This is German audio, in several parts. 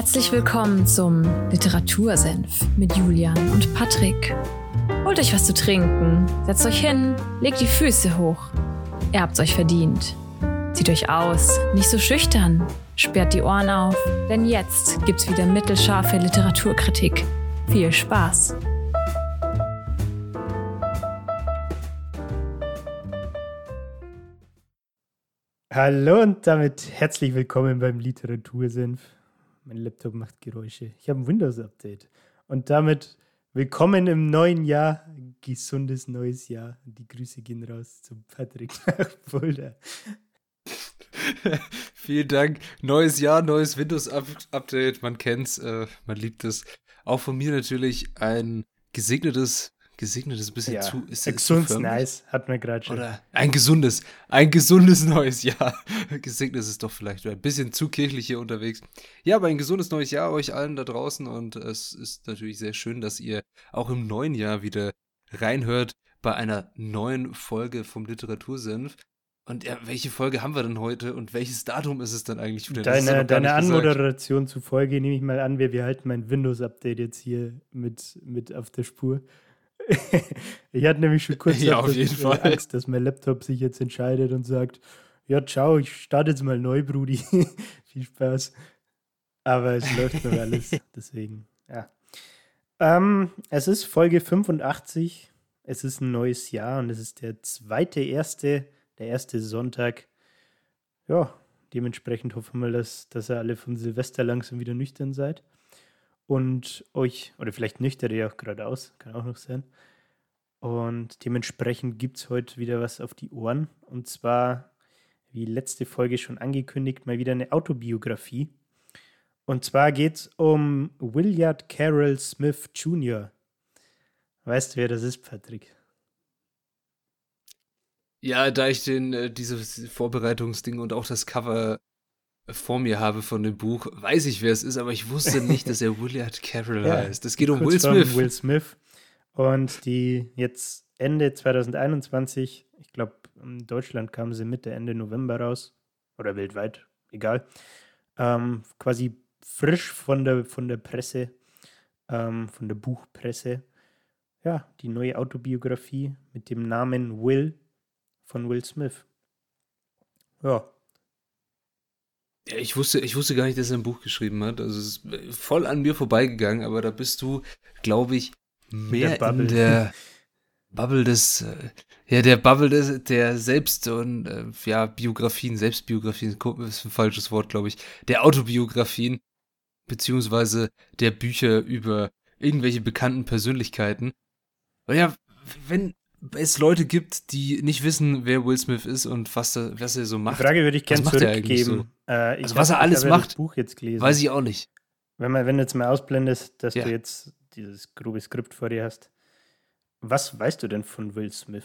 Herzlich willkommen zum Literatursenf mit Julian und Patrick. Holt euch was zu trinken, setzt euch hin, legt die Füße hoch. Ihr habt's euch verdient. Zieht euch aus, nicht so schüchtern, sperrt die Ohren auf, denn jetzt gibt's wieder mittelscharfe Literaturkritik. Viel Spaß! Hallo und damit herzlich willkommen beim Literatursenf. Mein Laptop macht Geräusche. Ich habe ein Windows-Update. Und damit willkommen im neuen Jahr. Gesundes neues Jahr. Die Grüße gehen raus zum Patrick nach Fulda. Vielen Dank. Neues Jahr, neues Windows-Update. Man kennt's, äh, man liebt es. Auch von mir natürlich ein gesegnetes gesegnetes ein bisschen Ja, zu. Ist Gesund, zu förmlich? nice. Hat man gerade schon. Oder ein gesundes, ein gesundes neues Jahr. Gesegnet ist es doch vielleicht ein bisschen zu kirchlich hier unterwegs. Ja, aber ein gesundes neues Jahr euch allen da draußen und es ist natürlich sehr schön, dass ihr auch im neuen Jahr wieder reinhört bei einer neuen Folge vom Literatursenf. Und ja, welche Folge haben wir denn heute und welches Datum ist es dann eigentlich wieder? Ist ja Deine, deine. Anmoderation zufolge nehme ich mal an, wir, wir halten mein Windows-Update jetzt hier mit, mit auf der Spur. ich hatte nämlich schon kurz Ja, jeden äh, Fall. Angst, dass mein Laptop sich jetzt entscheidet und sagt, ja, ciao, ich starte jetzt mal neu, Brudi. Viel Spaß. Aber es läuft noch alles, deswegen, ja. Ähm, es ist Folge 85. Es ist ein neues Jahr und es ist der zweite, erste, der erste Sonntag. Ja, dementsprechend hoffen wir, dass, dass ihr alle von Silvester langsam wieder nüchtern seid. Und euch, oder vielleicht nüchtern ihr auch geradeaus, kann auch noch sein. Und dementsprechend gibt es heute wieder was auf die Ohren. Und zwar, wie letzte Folge schon angekündigt, mal wieder eine Autobiografie. Und zwar geht es um William Carroll Smith Jr. Weißt du, wer das ist, Patrick? Ja, da ich den, äh, dieses Vorbereitungsding und auch das Cover vor mir habe von dem Buch, weiß ich, wer es ist, aber ich wusste nicht, dass er William Carroll Ja, heißt. Es geht um Will Smith. Will Smith. Und die jetzt Ende 2021, ich glaube, in Deutschland kamen sie Mitte, Ende November raus. Oder weltweit, egal. Ähm, quasi frisch von der, von der Presse, ähm, von der Buchpresse. Ja, die neue Autobiografie mit dem Namen Will von Will Smith. Ja, ich wusste, ich wusste gar nicht, dass er ein Buch geschrieben hat. Also es ist äh, voll an mir vorbeigegangen, aber da bist du, glaube ich, mehr der in der Bubble des, äh, ja, der Bubble des, der Selbst- und, äh, ja, Biografien, Selbstbiografien, ist ein falsches Wort, glaube ich, der Autobiografien, beziehungsweise der Bücher über irgendwelche bekannten Persönlichkeiten. Weil ja, wenn es Leute gibt, die nicht wissen, wer Will Smith ist und was, da, was er so die macht, Frage würde ich gerne er zurückgeben. Äh, ich Also was hab- er alles ich macht, das Buch jetzt gelesen. weiß ich auch nicht. Wenn, man, wenn du jetzt mal ausblendest, dass Ja. du jetzt dieses grobe Skript vor dir hast, was weißt du denn von Will Smith?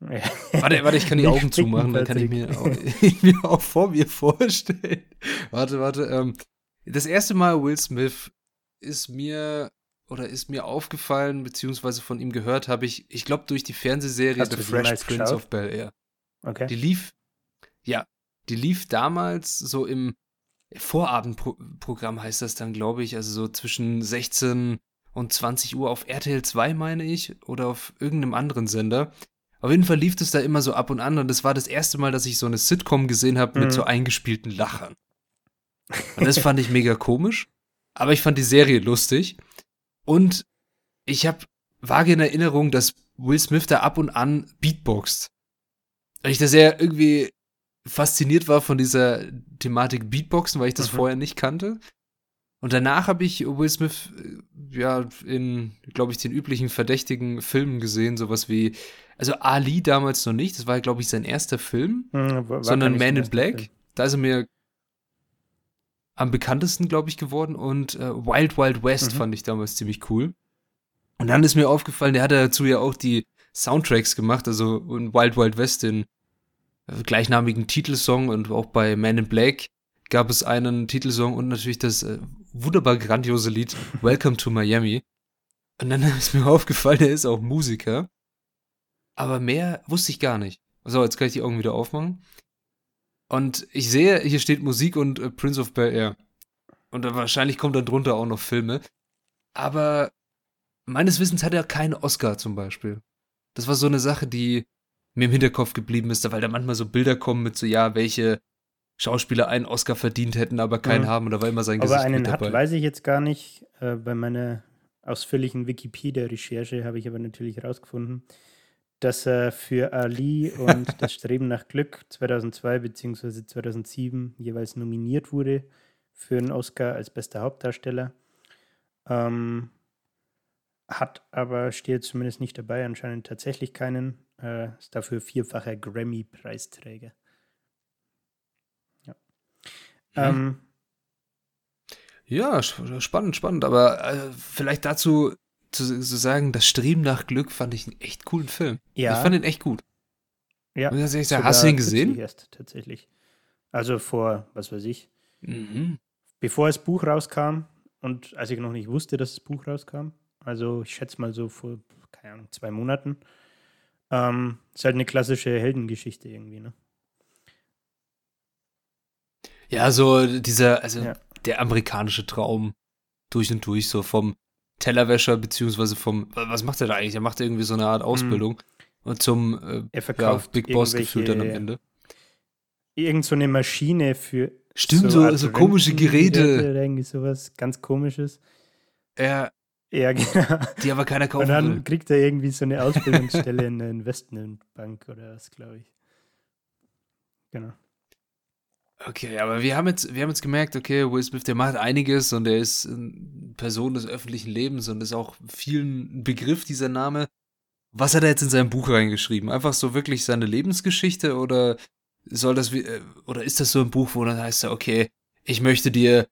Warte, warte, ich kann die Augen zumachen, dann kann ich mir auch, mir auch vor mir vorstellen. Warte, warte. Ähm, das erste Mal Will Smith ist mir oder ist mir aufgefallen, beziehungsweise von ihm gehört habe ich, ich glaube, durch die Fernsehserie Hast The Fresh Prince geschaut? of Bel Air. Okay. Die lief, ja, die lief damals so im Vorabendprogramm heißt das dann, glaube ich, also so zwischen 16 und 20 Uhr auf RTL 2, meine ich, oder auf irgendeinem anderen Sender. Auf jeden Fall lief es da immer so ab und an und das war das erste Mal, dass ich so eine Sitcom gesehen habe mit Mhm. so eingespielten Lachern. Und das fand ich mega komisch, aber ich fand die Serie lustig und ich habe vage in Erinnerung, dass Will Smith da ab und an Beatboxt. Weil ich da sehr irgendwie fasziniert war von dieser Thematik Beatboxen, weil ich das Mhm. vorher nicht kannte. Und danach habe ich Will Smith äh, ja in, glaube ich, den üblichen verdächtigen Filmen gesehen, sowas wie, also Ali damals noch nicht, das war, glaube ich, sein erster Film, Hm, war sondern Man in Black. Film. Da ist er mir am bekanntesten, glaube ich, geworden. Und äh, Wild Wild West Mhm. fand ich damals ziemlich cool. Und dann ist mir aufgefallen, der hat dazu ja auch die Soundtracks gemacht, also in Wild Wild West den äh, gleichnamigen Titelsong und auch bei Man in Black gab es einen Titelsong und natürlich das äh, wunderbar grandiose Lied Welcome to Miami. Und dann ist mir aufgefallen, er ist auch Musiker. Aber mehr wusste ich gar nicht. So, jetzt kann ich die Augen wieder aufmachen. Und ich sehe, hier steht Musik und äh, Prince of Bel Air. Und wahrscheinlich kommt dann drunter auch noch Filme. Aber meines Wissens hat er keinen Oscar zum Beispiel. Das war so eine Sache, die mir im Hinterkopf geblieben ist, weil da manchmal so Bilder kommen mit so, ja, welche Schauspieler einen Oscar verdient hätten, aber keinen mhm. haben. Und da war immer sein aber Gesicht einen mit dabei. hat, weiß ich jetzt gar nicht. Äh, bei meiner ausführlichen Wikipedia-Recherche habe ich aber natürlich herausgefunden, dass er für Ali und das Streben nach Glück 2002 bzw. 2007 jeweils nominiert wurde für einen Oscar als bester Hauptdarsteller. Ähm, hat aber, steht zumindest nicht dabei, anscheinend tatsächlich keinen. Äh, ist dafür vierfacher Grammy-Preisträger. Ja. Mhm. Ähm, ja, spannend, spannend. Aber äh, vielleicht dazu zu, zu, sagen, das Streben nach Glück fand ich einen echt coolen Film. Ja. Ich fand ihn echt gut. Ja. Und ich sagen, hast du ihn gesehen? Erst, tatsächlich. Also vor, was weiß ich, mhm. bevor das Buch rauskam und als ich noch nicht wusste, dass das Buch rauskam, also ich schätze mal so vor, keine Ahnung, zwei Monaten, ähm, ist halt eine klassische Heldengeschichte irgendwie, ne? Ja, so dieser, also ja. der amerikanische Traum durch und durch, so vom Tellerwäscher, beziehungsweise vom, was macht er da eigentlich? Er macht irgendwie so eine Art Ausbildung mhm. und zum äh, ja, Big Boss gefühlt dann am Ende. Irgend so eine Maschine für. Stimmt, so, so, so komische Geräte. Irgendwie sowas ganz komisches. Ja. Ja, genau. Die aber keiner kaufen Und dann will. kriegt er irgendwie so eine Ausbildungsstelle in der Investmentbank oder was, glaube ich. Genau. Okay, aber wir haben jetzt, wir haben jetzt gemerkt, okay, Will Smith, der macht einiges und er ist eine Person des öffentlichen Lebens und ist auch vielen ein Begriff, dieser Name. Was hat er jetzt in sein Buch reingeschrieben? Einfach so wirklich seine Lebensgeschichte oder soll das, äh, oder ist das so ein Buch, wo dann heißt er, okay, ich möchte dir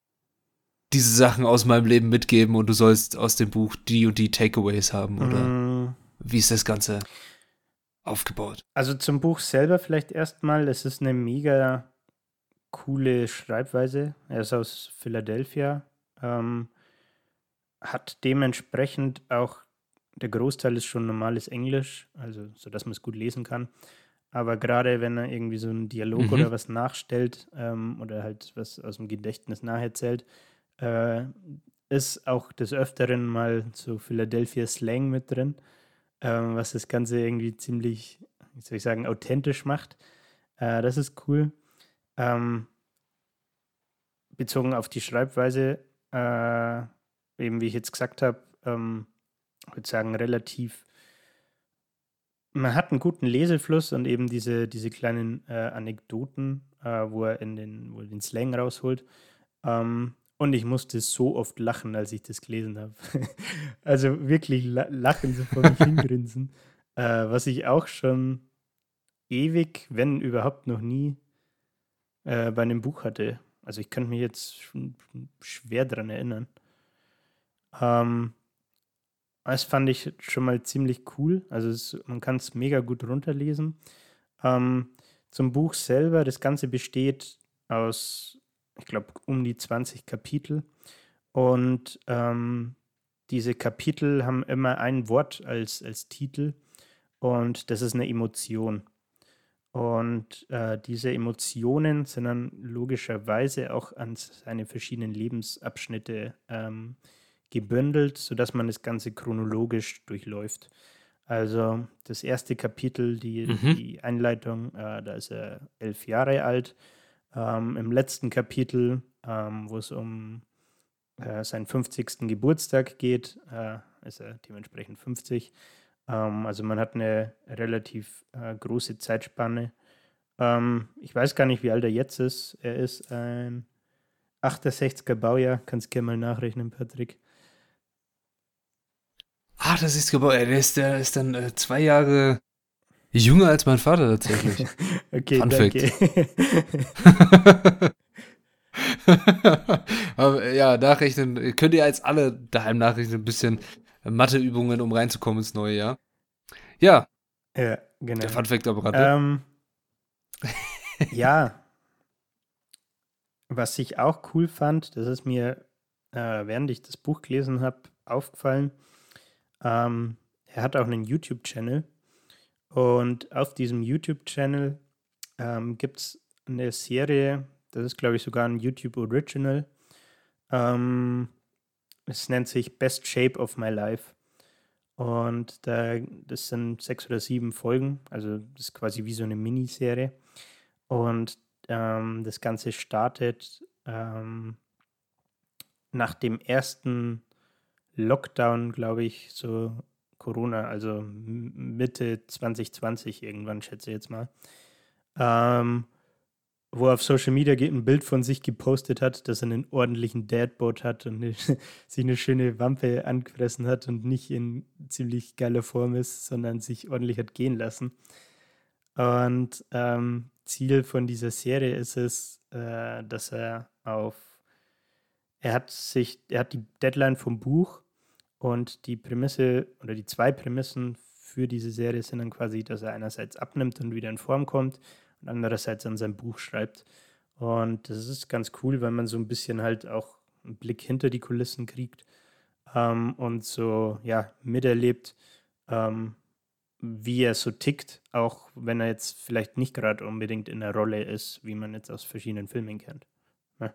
diese Sachen aus meinem Leben mitgeben und du sollst aus dem Buch die und die Takeaways haben oder mm. wie ist das Ganze aufgebaut? Also zum Buch selber vielleicht erstmal, es ist eine mega coole Schreibweise. Er ist aus Philadelphia, ähm, hat dementsprechend auch, der Großteil ist schon normales Englisch, also so dass man es gut lesen kann. Aber gerade wenn er irgendwie so einen Dialog mhm. oder was nachstellt ähm, oder halt was aus dem Gedächtnis nacherzählt, äh, ist auch des Öfteren mal so Philadelphia Slang mit drin, ähm, was das Ganze irgendwie ziemlich, wie soll ich sagen, authentisch macht. Äh, das ist cool. Ähm, bezogen auf die Schreibweise, äh, eben wie ich jetzt gesagt habe, ähm, würde sagen, relativ. Man hat einen guten Lesefluss und eben diese, diese kleinen äh, Anekdoten, äh, wo er in den, wo er den Slang rausholt. Ähm, und ich musste so oft lachen, als ich das gelesen habe. also wirklich lachen, so vor mich hingrinsen. Äh, was ich auch schon ewig, wenn überhaupt noch nie äh, bei einem Buch hatte. Also ich könnte mich jetzt schwer daran erinnern. Ähm, das fand ich schon mal ziemlich cool. Also es, man kann es mega gut runterlesen. Ähm, zum Buch selber, das Ganze besteht aus, ich glaube, um die 20 Kapitel. Und ähm, diese Kapitel haben immer ein Wort als, als Titel. Und das ist eine Emotion. Und äh, diese Emotionen sind dann logischerweise auch an seine verschiedenen Lebensabschnitte ähm, gebündelt, sodass man das Ganze chronologisch durchläuft. Also das erste Kapitel, die, mhm. die Einleitung, äh, da ist er elf Jahre alt. Ähm, Im letzten Kapitel, ähm, wo es um äh, seinen 50. Geburtstag geht, äh, ist er dementsprechend 50. Ähm, also man hat eine relativ äh, große Zeitspanne. Ähm, ich weiß gar nicht, wie alt er jetzt ist. Er ist ein 68er Baujahr. Kannst du gerne mal nachrechnen, Patrick. Ah, das ist Gebäude. Der ist, der ist dann äh, zwei Jahre jünger als mein Vater tatsächlich. okay, Fun danke. Aber ja, nachrechnen. Könnt ihr als alle daheim nachrechnen, ein bisschen Matheübungen, um reinzukommen ins neue Jahr. Ja. Ja, genau. Der Funfact am Rande. Ähm, ja. Was ich auch cool fand, das ist mir, äh, während ich das Buch gelesen habe, aufgefallen. Ähm, er hat auch einen YouTube-Channel. Und auf diesem YouTube-Channel ähm, gibt es eine Serie, das ist, glaube ich, sogar ein YouTube Original. Ähm, es nennt sich Best Shape of My Life. Und da, das sind sechs oder sieben Folgen, also das ist quasi wie so eine Miniserie. Und ähm, das Ganze startet ähm, nach dem ersten Lockdown, glaube ich, so Corona, also Mitte 2020 irgendwann, schätze ich jetzt mal. Ähm, wo er auf Social Media ein Bild von sich gepostet hat, dass er einen ordentlichen Dadboard hat und eine, sich eine schöne Wampe angefressen hat und nicht in ziemlich geiler Form ist, sondern sich ordentlich hat gehen lassen. Und ähm, Ziel von dieser Serie ist es, äh, dass er auf, er hat sich, er hat die Deadline vom Buch und die Prämisse oder die zwei Prämissen für diese Serie sind dann quasi, dass er einerseits abnimmt und wieder in Form kommt und andererseits an seinem Buch schreibt. Und das ist ganz cool, weil man so ein bisschen halt auch einen Blick hinter die Kulissen kriegt ähm, und so ja miterlebt, ähm, wie er so tickt, auch wenn er jetzt vielleicht nicht gerade unbedingt in der Rolle ist, wie man jetzt aus verschiedenen Filmen kennt. Ja.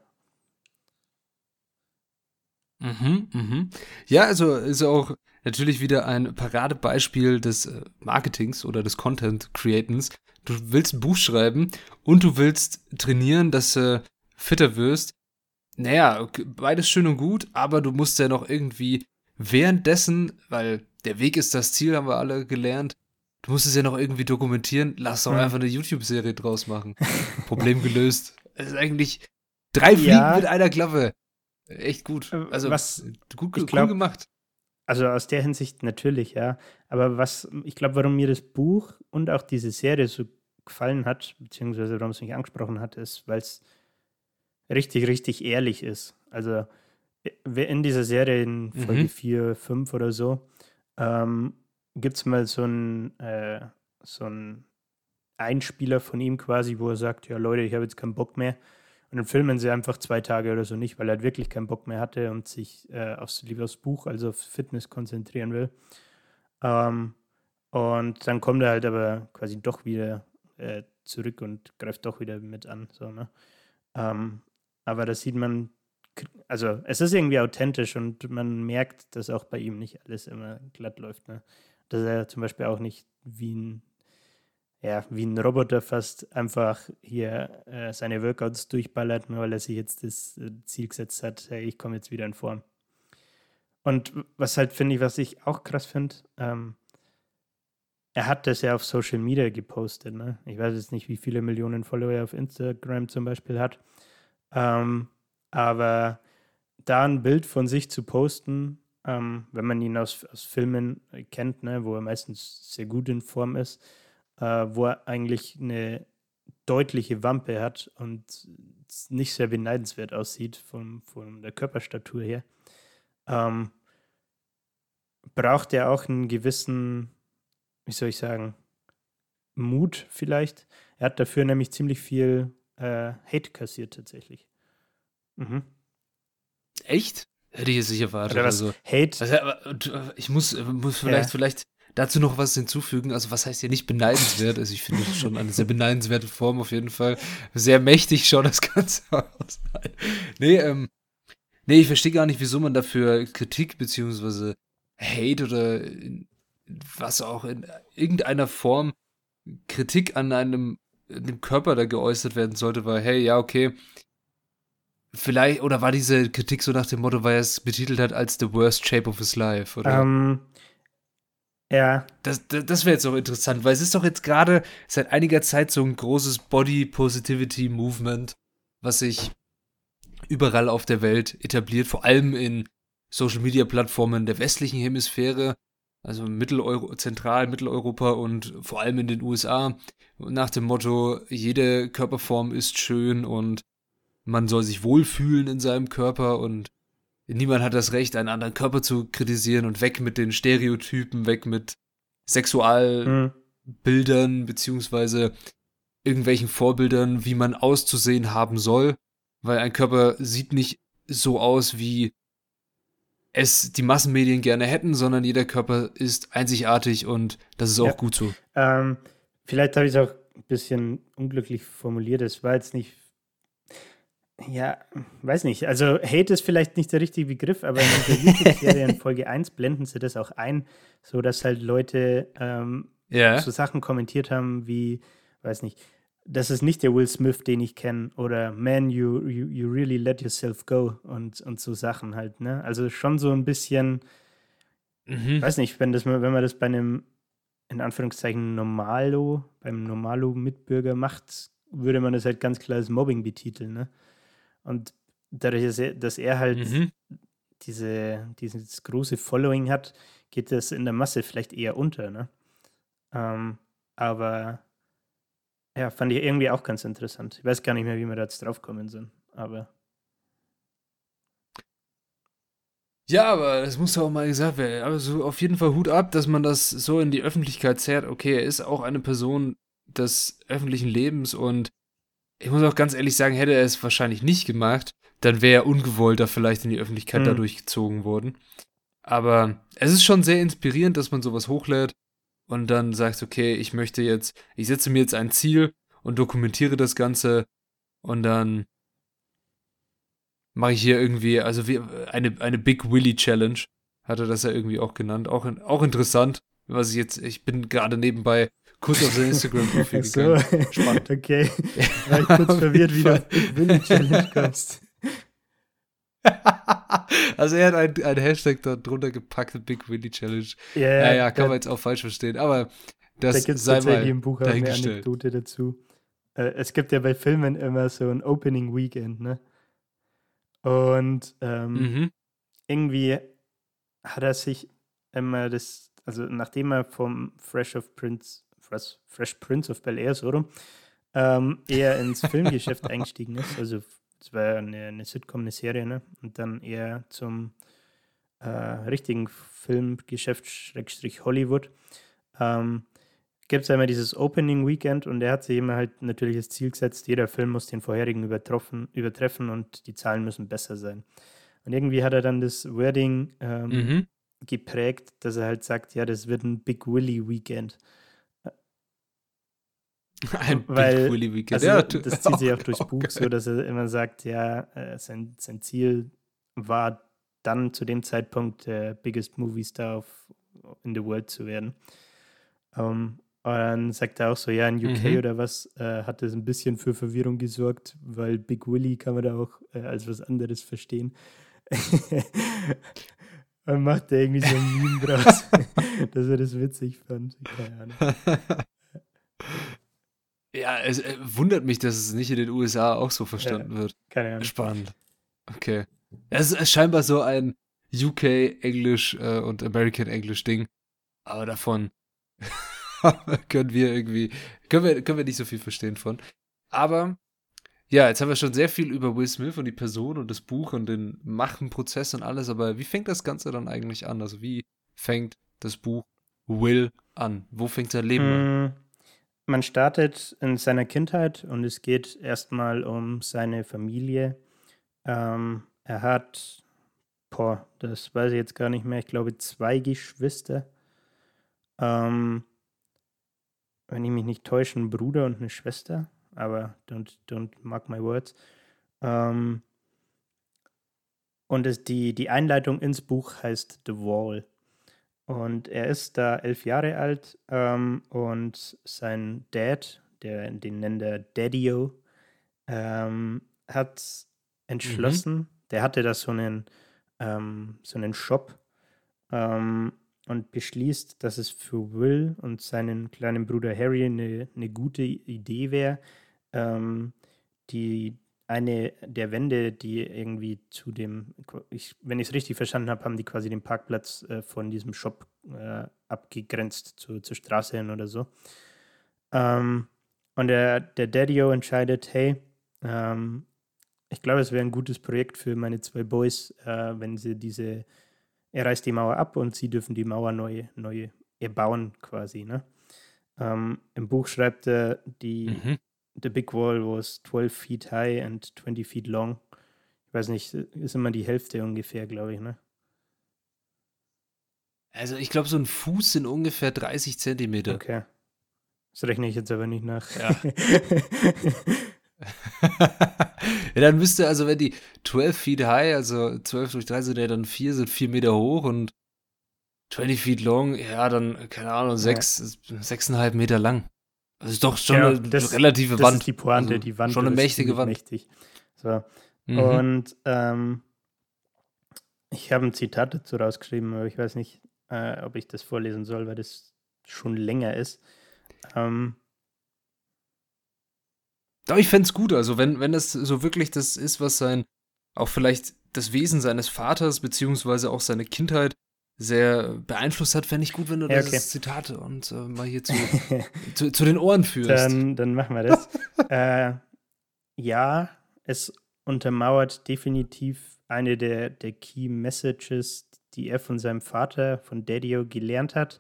Mhm, mhm. Ja, also ist auch natürlich wieder ein Paradebeispiel des äh, Marketings oder des Content Createns, du willst ein Buch schreiben und du willst trainieren, dass du fitter wirst. Naja, beides schön und gut, aber du musst ja noch irgendwie währenddessen, weil der Weg ist das Ziel, haben wir alle gelernt, du musst es ja noch irgendwie dokumentieren, lass doch einfach eine YouTube-Serie draus machen. Problem gelöst. Es ist eigentlich drei Fliegen ja. mit einer Klappe. Echt gut. Äh, also, was, gut, gut glaub, gemacht. Also aus der Hinsicht natürlich, ja. Aber was, ich glaube, warum mir das Buch und auch diese Serie so gefallen hat, beziehungsweise warum es mich angesprochen hat, ist, weil es richtig, richtig ehrlich ist. Also in dieser Serie in Folge mhm. 4, 5 oder so, ähm, gibt es mal so einen äh, so Einspieler von ihm quasi, wo er sagt, ja Leute, ich habe jetzt keinen Bock mehr. Und dann filmen sie einfach zwei Tage oder so nicht, weil er halt wirklich keinen Bock mehr hatte und sich äh, aufs, lieber aufs Buch, also auf Fitness konzentrieren will. Ähm, und dann kommt er halt aber quasi doch wieder äh, zurück und greift doch wieder mit an. So, ne? Ähm, aber da sieht man, also es ist irgendwie authentisch und man merkt, dass auch bei ihm nicht alles immer glatt läuft. Ne? Dass er zum Beispiel auch nicht wie ein ja, wie ein Roboter fast einfach hier äh, seine Workouts durchballert, nur weil er sich jetzt das äh, Ziel gesetzt hat, hey, ich komme jetzt wieder in Form. Und was halt finde ich, was ich auch krass finde, ähm, er hat das ja auf Social Media gepostet. Ne? Ich weiß jetzt nicht, wie viele Millionen Follower er auf Instagram zum Beispiel hat. Ähm, aber da ein Bild von sich zu posten, ähm, wenn man ihn aus, aus Filmen kennt, ne, wo er meistens sehr gut in Form ist, äh, wo er eigentlich eine deutliche Wampe hat und nicht sehr beneidenswert aussieht von, von der Körperstatur her, ähm, braucht er auch einen gewissen, wie soll ich sagen, Mut vielleicht. Er hat dafür nämlich ziemlich viel äh, Hate kassiert tatsächlich. Mhm. Echt? Hätte ich jetzt nicht erwartet. Oder was? Also, Hate. Also, ich muss, muss vielleicht, ja. vielleicht dazu noch was hinzufügen. Also, was heißt hier nicht beneidenswert? Also, ich finde es schon eine sehr beneidenswerte Form auf jeden Fall. Sehr mächtig schaut das Ganze aus. nee, ähm, nee, ich verstehe gar nicht, wieso man dafür Kritik beziehungsweise Hate oder was auch in irgendeiner Form Kritik an einem, einem Körper da geäußert werden sollte, weil, hey, ja, okay, vielleicht, oder war diese Kritik so nach dem Motto, weil er es betitelt hat als The Worst Shape of His Life, oder? Um, ja. Das, das, das wäre jetzt auch interessant, weil es ist doch jetzt gerade seit einiger Zeit so ein großes Body Positivity Movement, was sich überall auf der Welt etabliert, vor allem in Social Media Plattformen der westlichen Hemisphäre, also Mitteleuropa, Zentral, Mitteleuropa und vor allem in den USA, nach dem Motto, jede Körperform ist schön und man soll sich wohlfühlen in seinem Körper und niemand hat das Recht, einen anderen Körper zu kritisieren und weg mit den Stereotypen, weg mit Sexualbildern mhm. beziehungsweise irgendwelchen Vorbildern, wie man auszusehen haben soll, weil ein Körper sieht nicht so aus, wie es die Massenmedien gerne hätten, sondern jeder Körper ist einzigartig und das ist auch ja. gut so. Ähm, vielleicht habe ich es auch ein bisschen unglücklich formuliert. Es war jetzt nicht Ja, weiß nicht. Also Hate ist vielleicht nicht der richtige Begriff, aber in der YouTube-Serie in Folge 1 blenden sie das auch ein, so dass halt Leute ähm, Ja. so Sachen kommentiert haben wie, weiß nicht, das ist nicht der Will Smith, den ich kenne, oder Man, you, you, you really let yourself go und, und so Sachen halt, ne? Also schon so ein bisschen, Mhm. weiß nicht, wenn, das, wenn man das bei einem, in Anführungszeichen, Normalo, beim Normalo-Mitbürger macht, würde man das halt ganz klar als Mobbing betiteln, ne? Und dadurch, dass er, dass er halt Mhm. diese, dieses große Following hat, geht das in der Masse vielleicht eher unter, ne? Ähm, aber ja, fand ich irgendwie auch ganz interessant. Ich weiß gar nicht mehr, wie wir da jetzt draufkommen sind, aber Ja, aber das muss ja auch mal gesagt werden. Aber so auf jeden Fall Hut ab, dass man das so in die Öffentlichkeit zerrt. Okay, er ist auch eine Person des öffentlichen Lebens und ich muss auch ganz ehrlich sagen, hätte er es wahrscheinlich nicht gemacht, dann wäre er ungewollter vielleicht in die Öffentlichkeit Mhm. dadurch gezogen worden. Aber es ist schon sehr inspirierend, dass man sowas hochlädt und dann sagt, okay, ich möchte jetzt, ich setze mir jetzt ein Ziel und dokumentiere das Ganze und dann mache ich hier irgendwie, also wie eine, eine Big Willy Challenge, hat er das ja irgendwie auch genannt. Auch, auch interessant, was ich jetzt, ich bin gerade nebenbei kurz auf sein Instagram-Profil so. Spannend. okay. War ich kurz verwirrt, wie du Willy Challenge kommst. also er hat ein, ein Hashtag da drunter gepackt, Big Willy Challenge. Ja, Ja, ja, kann da, man jetzt auch falsch verstehen, aber da das gibt es sei mal im Buch auch eine. Anekdote dazu. Äh, es gibt ja bei Filmen immer so ein Opening Weekend, ne? Und ähm, Mhm. irgendwie hat er sich immer das, also nachdem er vom Fresh of Prince, Fresh, Fresh Prince of Bel Air so rum, ähm, eher ins Filmgeschäft eingestiegen ist. Also es war ja eine, eine Sitcom, eine Serie, ne? Und dann eher zum äh, richtigen Filmgeschäft, Schrägstrich Hollywood. Ähm, gibt es einmal dieses Opening Weekend und er hat sich immer halt natürlich das Ziel gesetzt, jeder Film muss den vorherigen übertroffen, übertreffen und die Zahlen müssen besser sein. Und irgendwie hat er dann das Wording ähm, Mhm. geprägt, dass er halt sagt, ja, das wird ein Big Willy Weekend. Ein Weil- Big Willy Weekend. Also ja, das zieht sich auch durchs oh, Buch geil. so, dass er immer sagt, ja, äh, sein, sein Ziel war dann zu dem Zeitpunkt der biggest movie star of, in the world zu werden. Ähm, und dann sagt er auch so, ja, in UK Mhm. oder was, äh, hat das ein bisschen für Verwirrung gesorgt, weil Big Willy kann man da auch äh, als was anderes verstehen. und macht da irgendwie so ein Meme draus, dass er das witzig fand. Keine Ahnung. Ja, es äh, wundert mich, dass es nicht in den USA auch so verstanden wird. Keine Ahnung. Spannend. Okay. Es ist scheinbar so ein UK-Englisch äh, und American-Englisch-Ding. Aber davon können wir irgendwie, können wir, können wir nicht so viel verstehen von. Aber ja, jetzt haben wir schon sehr viel über Will Smith und die Person und das Buch und den Machenprozess und alles. Aber wie fängt das Ganze dann eigentlich an? Also wie fängt das Buch Will an? Wo fängt sein Leben an? Man startet in seiner Kindheit und es geht erstmal um seine Familie. Ähm, er hat, boah, das weiß ich jetzt gar nicht mehr, ich glaube zwei Geschwister. Ähm, wenn ich mich nicht täusche, ein Bruder und eine Schwester, aber don't, don't mark my words. Ähm, und es, die, die Einleitung ins Buch heißt The Wall. Und er ist da elf Jahre alt ähm, und sein Dad, der, den nennt er Daddy-O, ähm, hat entschlossen, der hatte da so einen, ähm, so einen Shop ähm, und beschließt, dass es für Will und seinen kleinen Bruder Harry eine, eine gute Idee wäre, ähm, die eine der Wände, die irgendwie zu dem, ich, wenn ich es richtig verstanden habe, haben die quasi den Parkplatz äh, von diesem Shop äh, abgegrenzt zu, zur Straße hin oder so. Ähm, und der, der Daddy-O entscheidet, hey, ähm, ich glaube, es wäre ein gutes Projekt für meine zwei Boys, äh, wenn sie diese, er reißt die Mauer ab und sie dürfen die Mauer neu, neu erbauen quasi. Ne? Ähm, Im Buch schreibt er, die, Mhm. The Big Wall was 12 feet high and 20 feet long. Ich weiß nicht, ist immer die Hälfte ungefähr, glaube ich, ne? Also ich glaube, so ein Fuß sind ungefähr 30 Zentimeter. Okay. Das rechne ich jetzt aber nicht nach. Ja. ja, dann müsste, also wenn die 12 feet high, also 12 durch 3 sind ja dann 4, sind 4 Meter hoch und 20 feet long, ja, dann, keine Ahnung, 6, ja. 6,5 Meter lang. Das ist doch schon ja, eine das, relative das Wand. Ist die Pointe, also die Wand schon eine mächtige Wand. Mächtig. So. Mhm. Und ähm, ich habe ein Zitat dazu rausgeschrieben, aber ich weiß nicht, äh, ob ich das vorlesen soll, weil das schon länger ist. Ähm, aber ich fände es gut, also wenn, wenn das so wirklich das ist, was sein, auch vielleicht das Wesen seines Vaters, beziehungsweise auch seine Kindheit sehr beeinflusst hat, fände ich gut, wenn du ja, okay. das Zitat und äh, mal hier zu, zu, zu, den Ohren führst. Dann, dann machen wir das. äh, ja, es untermauert definitiv eine der, der Key Messages, die er von seinem Vater, von Daddio, gelernt hat.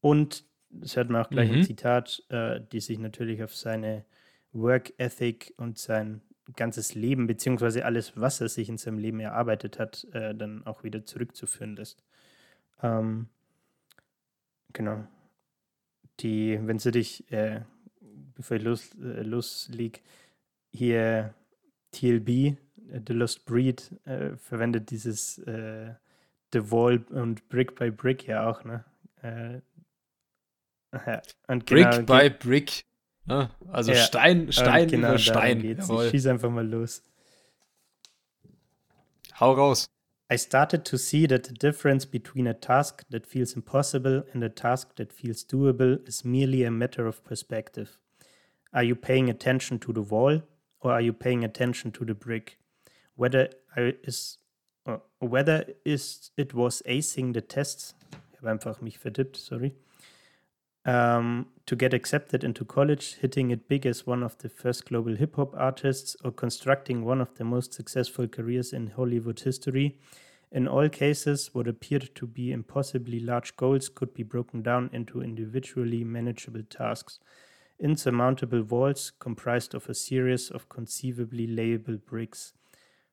Und das hört man auch gleich mhm. ein Zitat, äh, die sich natürlich auf seine Work Ethic und sein ganzes Leben, beziehungsweise alles, was er sich in seinem Leben erarbeitet hat, äh, dann auch wieder zurückzuführen lässt. Ähm, genau. Die, wenn sie dich, äh, bevor ich los, äh, losleg, hier TLB, äh, The Lost Breed, äh, verwendet dieses äh, The Wall und Brick by Brick ja auch, ne? Äh, und genau, Brick by Brick. Ne? Also ja, Stein, Stein genau über Stein. Ich schieß einfach mal los. Hau raus. I started to see that the difference between a task that feels impossible and a task that feels doable is merely a matter of perspective. Are you paying attention to the wall or are you paying attention to the brick? Whether I is uh, whether is it was acing the tests. Ich habe einfach mich verdippt, sorry um, to get accepted into college, hitting it big as one of the first global hip hop artists, or constructing one of the most successful careers in Hollywood history. In all cases, what appeared to be impossibly large goals could be broken down into individually manageable tasks, insurmountable walls comprised of a series of conceivably layable bricks.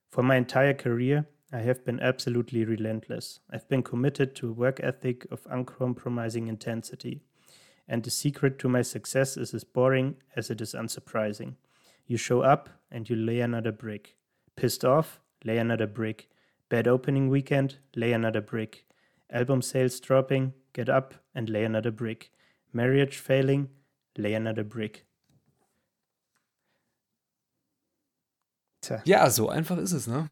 For my entire career, I have been absolutely relentless. I've been committed to a work ethic of uncompromising intensity and the secret to my success is as boring as it is unsurprising. You show up and you lay another brick. Pissed off? Lay another brick. Bad opening weekend? Lay another brick. Album sales dropping? Get up and lay another brick. Marriage failing? Lay another brick. Tja. Ja, so einfach ist es, ne?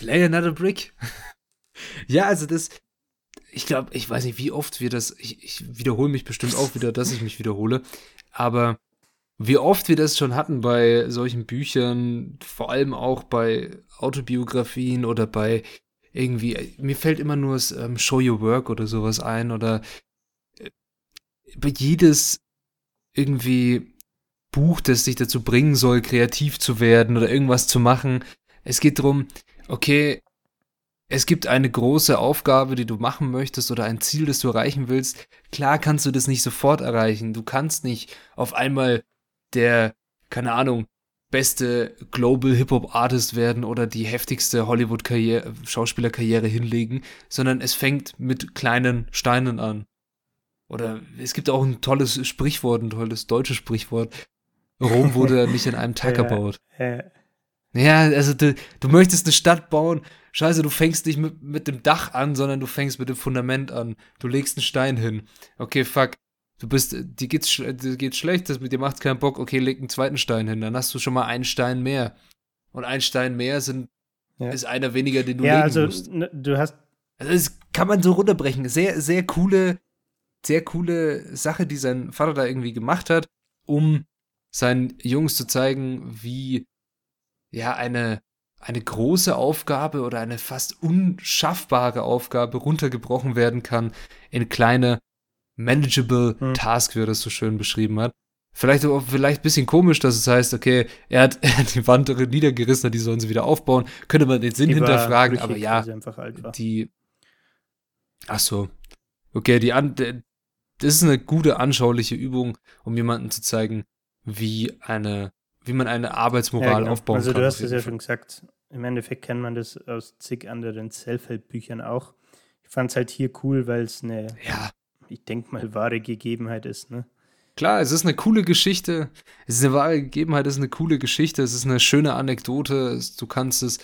Lay another brick. ja, also das, ich glaube, ich weiß nicht, wie oft wir das, ich, ich wiederhole mich bestimmt auch wieder, dass ich mich wiederhole, aber wie oft wir das schon hatten bei solchen Büchern, vor allem auch bei Autobiografien oder bei irgendwie, mir fällt immer nur das ähm, Show Your Work oder sowas ein oder äh, jedes irgendwie Buch, das dich dazu bringen soll, kreativ zu werden oder irgendwas zu machen. Es geht darum, okay, es gibt eine große Aufgabe, die du machen möchtest oder ein Ziel, das du erreichen willst. Klar kannst du das nicht sofort erreichen. Du kannst nicht auf einmal der, keine Ahnung, beste Global Hip-Hop Artist werden oder die heftigste Hollywood Karriere, Schauspielerkarriere hinlegen, sondern es fängt mit kleinen Steinen an. Oder es gibt auch ein tolles Sprichwort, ein tolles deutsches Sprichwort. Rom wurde nicht in einem Tag gebaut. Ja, also du, du möchtest eine Stadt bauen, scheiße, du fängst nicht mit, mit dem Dach an, sondern du fängst mit dem Fundament an. Du legst einen Stein hin. Okay, fuck. Du bist, dir geht's, dir geht's schlecht, das mit dir macht keinen Bock. Okay, leg einen zweiten Stein hin. Dann hast du schon mal einen Stein mehr. Und ein Stein mehr sind, ja. ist einer weniger, den du ja, legen also, musst. Du hast. Also das kann man so runterbrechen. Sehr, sehr coole, sehr coole Sache, die sein Vater da irgendwie gemacht hat, um seinen Jungs zu zeigen, wie ja eine, eine große Aufgabe oder eine fast unschaffbare Aufgabe runtergebrochen werden kann in kleine manageable hm. Task, wie er das so schön beschrieben hat. Vielleicht auch vielleicht ein bisschen komisch, dass es heißt, okay, er hat, er hat die Wand niedergerissen, die sollen sie wieder aufbauen. Könnte man den Sinn die hinterfragen, aber ja, die. Ach so. Okay, die an, das ist eine gute anschauliche Übung, um jemanden zu zeigen, wie eine wie man eine Arbeitsmoral ja, genau. aufbauen also kann. Also du hast es ja schon gesagt, im Endeffekt kennt man das aus zig anderen Self-Help-Büchern auch. Ich fand es halt hier cool, weil es eine, ja. ich denke mal, wahre Gegebenheit ist. Ne? klar, es ist eine coole Geschichte. Es ist eine wahre Gegebenheit, es ist eine coole Geschichte, es ist eine schöne Anekdote. Du kannst es,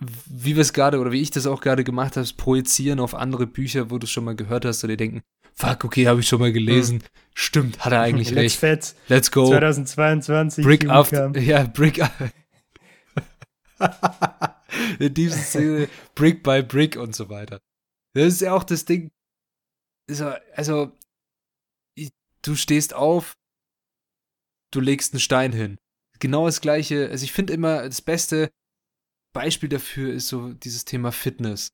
wie wir es gerade oder wie ich das auch gerade gemacht habe, projizieren auf andere Bücher, wo du es schon mal gehört hast oder denken, fuck, okay, habe ich schon mal gelesen. Hm. Stimmt, hat er eigentlich Let's recht. Fett. Let's go. 2022. Brick after, ja, Brick. In dieser Szene Brick by Brick und so weiter. Das ist ja auch das Ding. Also, also du stehst auf, du legst einen Stein hin. Genau das gleiche. Also ich finde immer, das beste Beispiel dafür ist so dieses Thema Fitness.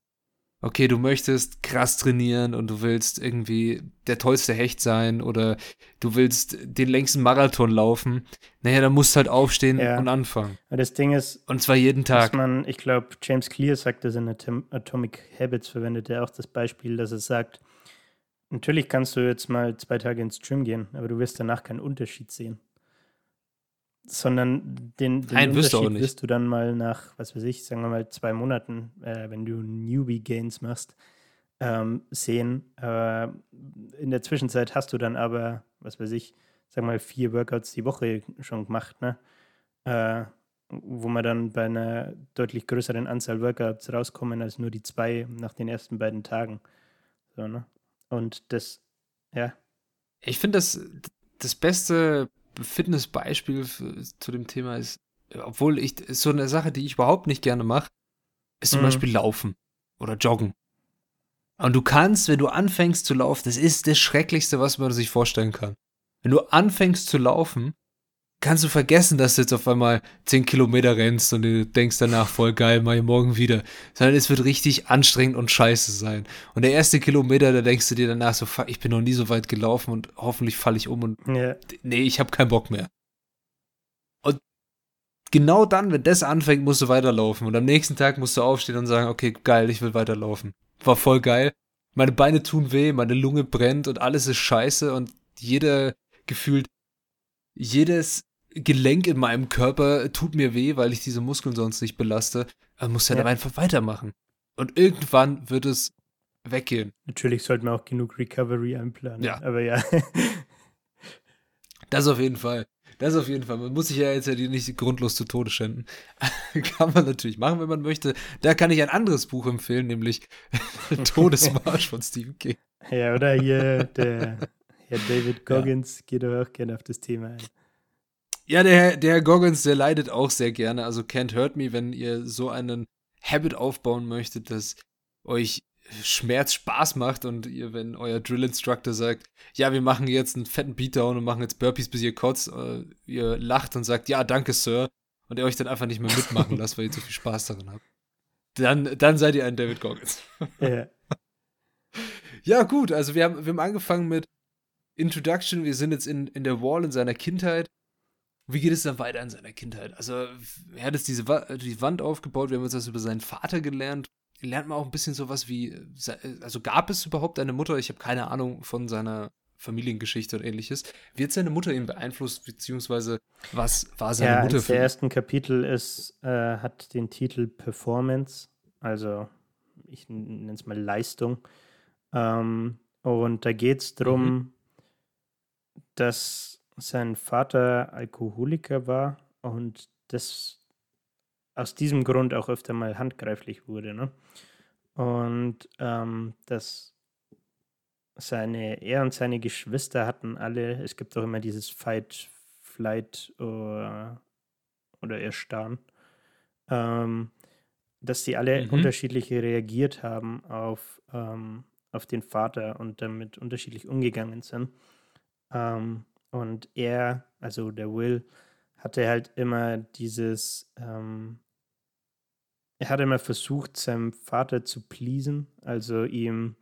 Okay, du möchtest krass trainieren und du willst irgendwie der tollste Hecht sein oder du willst den längsten Marathon laufen. Naja, dann musst du halt aufstehen Ja. und anfangen. Das Ding ist, Und zwar jeden dass Tag. man, ich glaube, James Clear sagt das in Atom Atomic Habits, verwendet er auch das Beispiel, dass er sagt, natürlich kannst du jetzt mal zwei Tage ins Gym gehen, aber du wirst danach keinen Unterschied sehen. Sondern den, den Nein, wirst Unterschied nicht. wirst du dann mal nach, was weiß ich, sagen wir mal zwei Monaten, äh, wenn du Newbie Gains machst, ähm, sehen. Äh, in der Zwischenzeit hast du dann aber, was weiß ich, sagen wir mal vier Workouts die Woche schon gemacht, ne? Äh, wo man dann bei einer deutlich größeren Anzahl Workouts rauskommen als nur die zwei nach den ersten beiden Tagen. So, ne? Und das, ja, Ich finde, das, das beste Fitnessbeispiel für, zu dem Thema ist, obwohl ich so eine Sache, die ich überhaupt nicht gerne mache, ist zum Mhm. Beispiel Laufen oder Joggen. Und du kannst, wenn du anfängst zu laufen, das ist das Schrecklichste, was man sich vorstellen kann. Wenn du anfängst zu laufen, kannst du vergessen, dass du jetzt auf einmal 10 Kilometer rennst und du denkst danach, voll geil, mach ich morgen wieder. Sondern es wird richtig anstrengend und scheiße sein. Und der erste Kilometer, da denkst du dir danach so, fuck, ich bin noch nie so weit gelaufen und hoffentlich falle ich um und ja, nee, ich habe keinen Bock mehr. Und genau dann, wenn das anfängt, musst du weiterlaufen. Und am nächsten Tag musst du aufstehen und sagen, okay, geil, ich will weiterlaufen. War voll geil. Meine Beine tun weh, meine Lunge brennt und alles ist scheiße und jeder gefühlt, jedes Gelenk in meinem Körper tut mir weh, weil ich diese Muskeln sonst nicht belaste. Man muss halt Ja. aber einfach weitermachen. Und irgendwann wird es weggehen. natürlich sollte man auch genug Recovery einplanen. Ja. Aber ja, Das auf jeden Fall. Das auf jeden Fall. Man muss sich ja jetzt ja nicht grundlos zu Tode schänden. kann man natürlich machen, wenn man möchte. Da kann ich ein anderes Buch empfehlen, nämlich Todesmarsch von Stephen King. ja, oder hier der Herr David Goggins geht doch auch gerne auf das Thema ein. Ja, der, Herr- der Herr Goggins, der leidet auch sehr gerne. Also Can't Hurt Me, wenn ihr so einen Habit aufbauen möchtet, dass euch Schmerz Spaß macht und ihr, wenn euer Drill Instructor sagt, ja, wir machen jetzt einen fetten Beatdown und machen jetzt Burpees, bis ihr kotzt, äh, ihr lacht und sagt, ja, danke, Sir, und ihr euch dann einfach nicht mehr mitmachen lasst, weil ihr zu viel Spaß darin habt. Dann, dann seid ihr ein David Goggins. Ja. Ja, gut, also wir haben, wir haben angefangen mit Introduction, wir sind jetzt in, in der Wall in seiner Kindheit. Wie geht es dann weiter in seiner Kindheit? Also, er hat jetzt diese Wa die Wand aufgebaut, wir haben jetzt was über seinen Vater gelernt. Lernt man auch ein bisschen sowas wie, also gab es überhaupt eine Mutter? Ich habe keine Ahnung von seiner Familiengeschichte und ähnliches. Hat seine Mutter ihn beeinflusst, beziehungsweise was war seine ja, Mutter für der ihn? ersten Kapitel ist, äh, hat den Titel Performance, also ich nenne es mal Leistung. Ähm, und da geht es darum, Mhm. dass sein Vater Alkoholiker war und das aus diesem Grund auch öfter mal handgreiflich wurde. Ne? Und ähm, dass seine, er und seine Geschwister hatten alle, es gibt auch immer dieses Fight, Flight oder, oder Erstarren, ähm, dass sie alle Mhm. unterschiedlich reagiert haben auf, ähm, auf den Vater und damit unterschiedlich umgegangen sind. Ähm, und er, also der Will, hatte halt immer dieses, ähm, er hat immer versucht, seinem Vater zu pleasen, also ihm,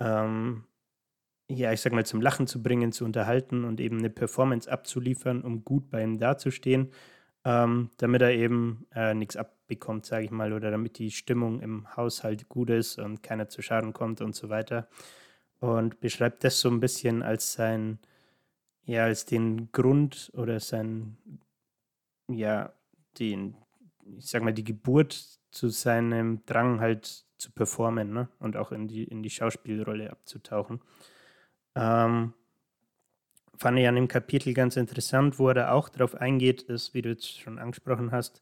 ähm, ja, ich sag mal, zum Lachen zu bringen, zu unterhalten und eben eine Performance abzuliefern, um gut bei ihm dazustehen, ähm, damit er eben äh, nichts abbekommt, sage ich mal, oder damit die Stimmung im Haushalt gut ist und keiner zu Schaden kommt und so weiter. Und beschreibt das so ein bisschen als sein, ja, als den Grund oder sein, ja, den, ich sag mal, die Geburt zu seinem Drang halt zu performen, ne? Und auch in die, in die Schauspielrolle abzutauchen. Ähm, fand ich an dem Kapitel ganz interessant, wo er auch drauf eingeht, ist, wie du jetzt schon angesprochen hast,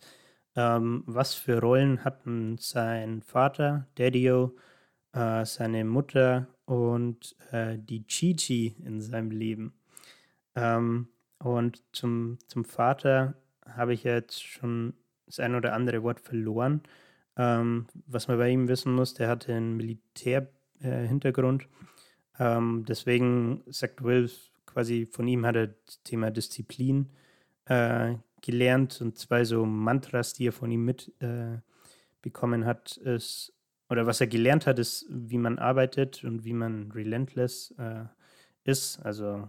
ähm, was für Rollen hatten sein Vater, Daddy-O, äh, seine Mutter und äh, die Chi-Chi in seinem Leben. Ähm, und zum, zum Vater habe ich jetzt schon das ein oder andere Wort verloren. Ähm, was man bei ihm wissen muss, der hatte einen Militärhintergrund. Äh, ähm, deswegen sagt Will quasi, von ihm hat er das Thema Disziplin äh, gelernt und zwei so Mantras, die er von ihm mitbekommen äh, hat, ist, oder was er gelernt hat, ist, wie man arbeitet und wie man relentless äh, ist. Also,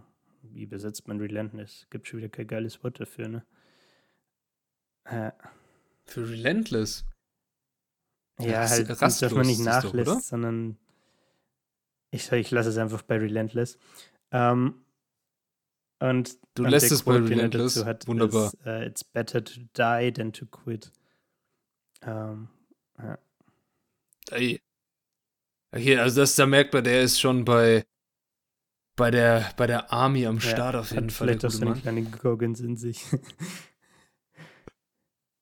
wie übersetzt man relentless? Gibt schon wieder kein geiles Wort dafür, ne? Äh, Für relentless? Ja, Rast, halt, rastlos dass man nicht nachlässt, doch, sondern ich, ich lasse es einfach bei relentless. Ähm, und du und lässt es bei Relentless. Hat, Wunderbar. Ist, uh, it's better to die than to quit. Um, ja. Ey. Hier, also das da merkt man, der ist schon bei bei der bei der Army am Start ja, auf jeden Fall. Vielleicht auch so eine kleine Gorgons in sich.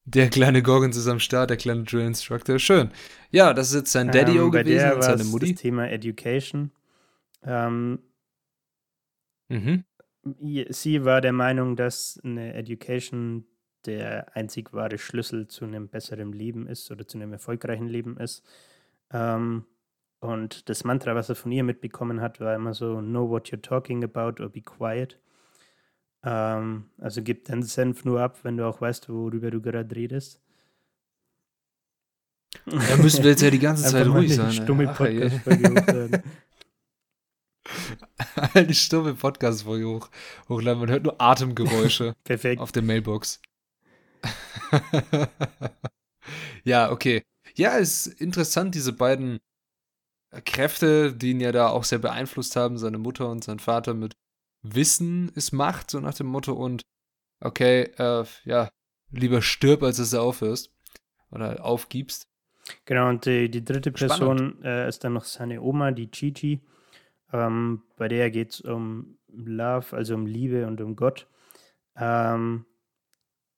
Der kleine Gorgons ist am Start, der kleine Drill Instructor. Schön. Ja, das ist jetzt sein Daddy-O ähm, gewesen und seine Mutti. Das Thema Education. Ähm, mhm sie war der Meinung, dass eine Education der einzig wahre Schlüssel zu einem besseren Leben ist oder zu einem erfolgreichen Leben ist. Ähm, und das Mantra, was er von ihr mitbekommen hat, war immer so: Know what you're talking about or be quiet. Ähm, also gib deinen Senf nur ab, wenn du auch weißt, worüber du gerade redest. Da müssen wir jetzt ja die ganze Zeit ruhig sein. Stumme Podcast eine stumme Podcast-Folge hoch, hochladen. Man hört nur Atemgeräusche Perfekt. auf der Mailbox. ja, okay. Ja, es ist interessant, diese beiden Kräfte, die ihn ja da auch sehr beeinflusst haben, seine Mutter und sein Vater mit Wissen ist Macht, so nach dem Motto und okay, äh, ja, lieber stirb, als dass du aufhörst oder aufgibst. Genau, und die, die dritte Person äh, ist dann noch seine Oma, die Chichi. Ähm, bei der geht es um Love, also um Liebe und um Gott. Ähm,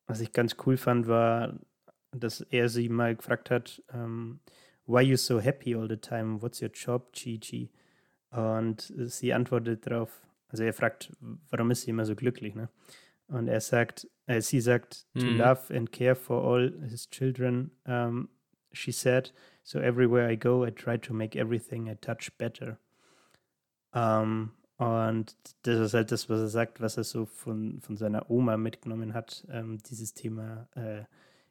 was ich ganz cool fand, war, dass er sie mal gefragt hat, ähm, Why you so happy all the time? What's your job, Gigi? Und sie antwortet darauf, also er fragt, warum ist sie immer so glücklich, ne? Und er sagt, äh, sie sagt, to mhm. love and care for all his children, um, she said, so everywhere I go, I try to make everything I touch better. Ähm, und das ist halt das, was er sagt, was er so von, von seiner Oma mitgenommen hat, ähm, dieses Thema äh,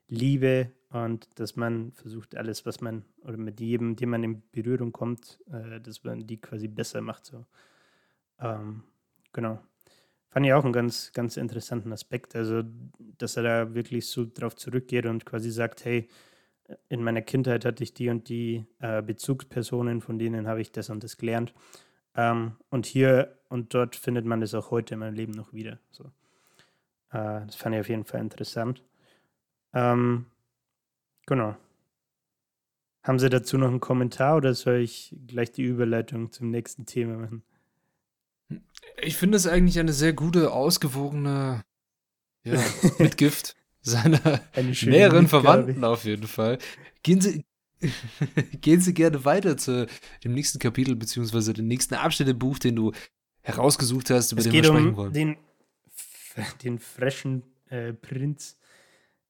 Liebe und dass man versucht, alles, was man oder mit jedem, dem man in Berührung kommt, äh, dass man die quasi besser macht. So. Ähm, genau. Fand ich auch einen ganz, ganz interessanten Aspekt. Also, dass er da wirklich so drauf zurückgeht und quasi sagt, hey, in meiner Kindheit hatte ich die und die äh, Bezugspersonen, von denen habe ich das und das gelernt. Ähm, und hier und dort findet man das auch heute in meinem Leben noch wieder. So. Äh, das fand ich auf jeden Fall interessant. Ähm, genau. Haben Sie dazu noch einen Kommentar oder soll ich gleich die Überleitung zum nächsten Thema machen? Ich finde es eigentlich eine sehr gute, ausgewogene ja, Mitgift seiner näheren Verwandten auf jeden Fall. Gehen Sie, Gehen Sie gerne weiter zu dem nächsten Kapitel, beziehungsweise dem nächsten Abschnitt im Buch, den du herausgesucht hast, über es den wir sprechen um wollen. Den, den freshen äh, Prinz,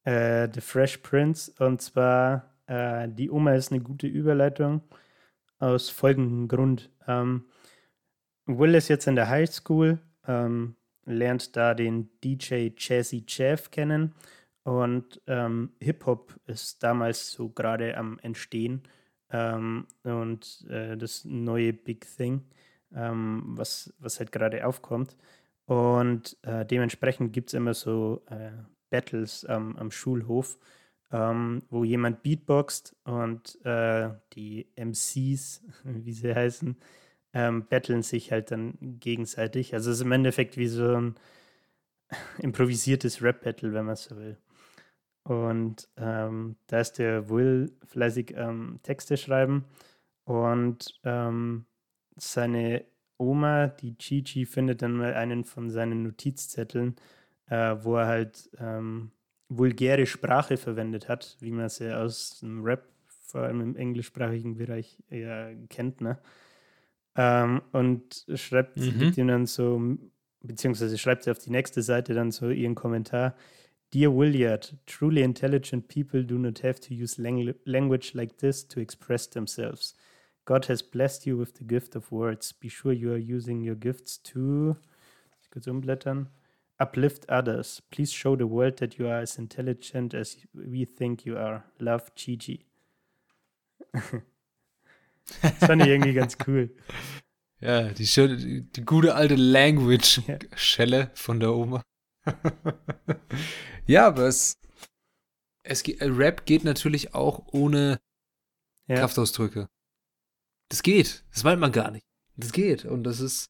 äh, The Fresh Prince. Und zwar, äh, die Oma ist eine gute Überleitung aus folgendem Grund. Ähm, Will ist jetzt in der High School, ähm, lernt da den DJ Jazzy Jeff kennen und ähm, Hip-Hop ist damals so gerade am Entstehen ähm, und äh, das neue Big Thing, ähm, was, was halt gerade aufkommt. Und äh, dementsprechend gibt es immer so äh, Battles am Schulhof, ähm, wo jemand beatboxt und äh, die MCs, wie sie heißen, ähm, battlen sich halt dann gegenseitig. Also es ist im Endeffekt wie so ein improvisiertes Rap-Battle, wenn man so will. Und ähm, da ist der Will fleißig ähm, Texte schreiben und ähm, seine Oma, die Gigi, findet dann mal einen von seinen Notizzetteln, äh, wo er halt ähm, vulgäre Sprache verwendet hat, wie man es ja aus dem Rap, vor allem im englischsprachigen Bereich, ja, kennt, ne? Ähm, und schreibt Mhm. gibt ihm dann so, beziehungsweise schreibt sie auf die nächste Seite dann so ihren Kommentar. Dear Williard, truly intelligent people do not have to use lang language like this to express themselves. God has blessed you with the gift of words. Be sure you are using your gifts to, ich kurz umblättern, uplift others. Please show the world that you are as intelligent as we think you are. Love, Gigi. das fand ich irgendwie ganz cool. Ja, die, schöne, die, gute alte Language-Schelle von der Oma. ja, aber es, es äh, Rap geht natürlich auch ohne Ja. Kraftausdrücke. Das geht. Das meint man gar nicht. Das geht. Und das ist.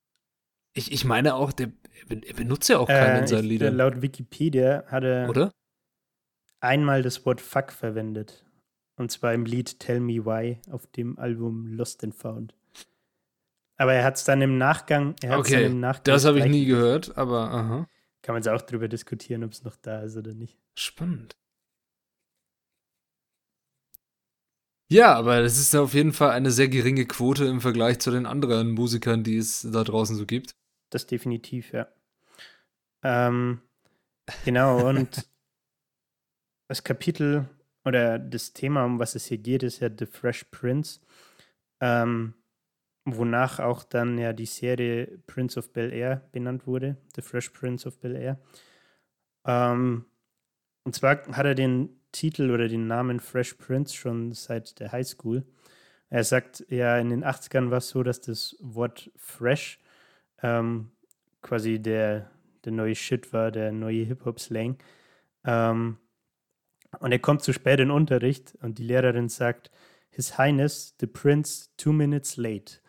Ich, ich meine auch, der, er ben- benutzt ja auch keinen in Äh, seinen ich, Liedern. laut Wikipedia hat er Oder? einmal das Wort Fuck verwendet. Und zwar im Lied Tell Me Why auf dem Album Lost and Found. Aber er hat es dann im Nachgang. Er hat's dann Okay, im Nachgang das habe ich nie gehört, aber aha. Kann man jetzt auch drüber diskutieren, ob es noch da ist oder nicht. Spannend. Ja, aber das ist auf jeden Fall eine sehr geringe Quote im Vergleich zu den anderen Musikern, die es da draußen so gibt. Das definitiv, ja. Ähm, genau, und das Kapitel oder das Thema, um was es hier geht, ist ja The Fresh Prince, ähm, wonach auch dann ja die Serie Prince of Bel Air benannt wurde, The Fresh Prince of Bel Air. Ähm, und zwar hat er den Titel oder den Namen Fresh Prince schon seit der Highschool. Er sagt, ja, in den 80ern war es so, dass das Wort fresh ähm, quasi der, der neue Shit war, der neue Hip-Hop-Slang. Ähm, und er kommt zu spät in Unterricht und die Lehrerin sagt, His Highness, the Prince, two minutes late.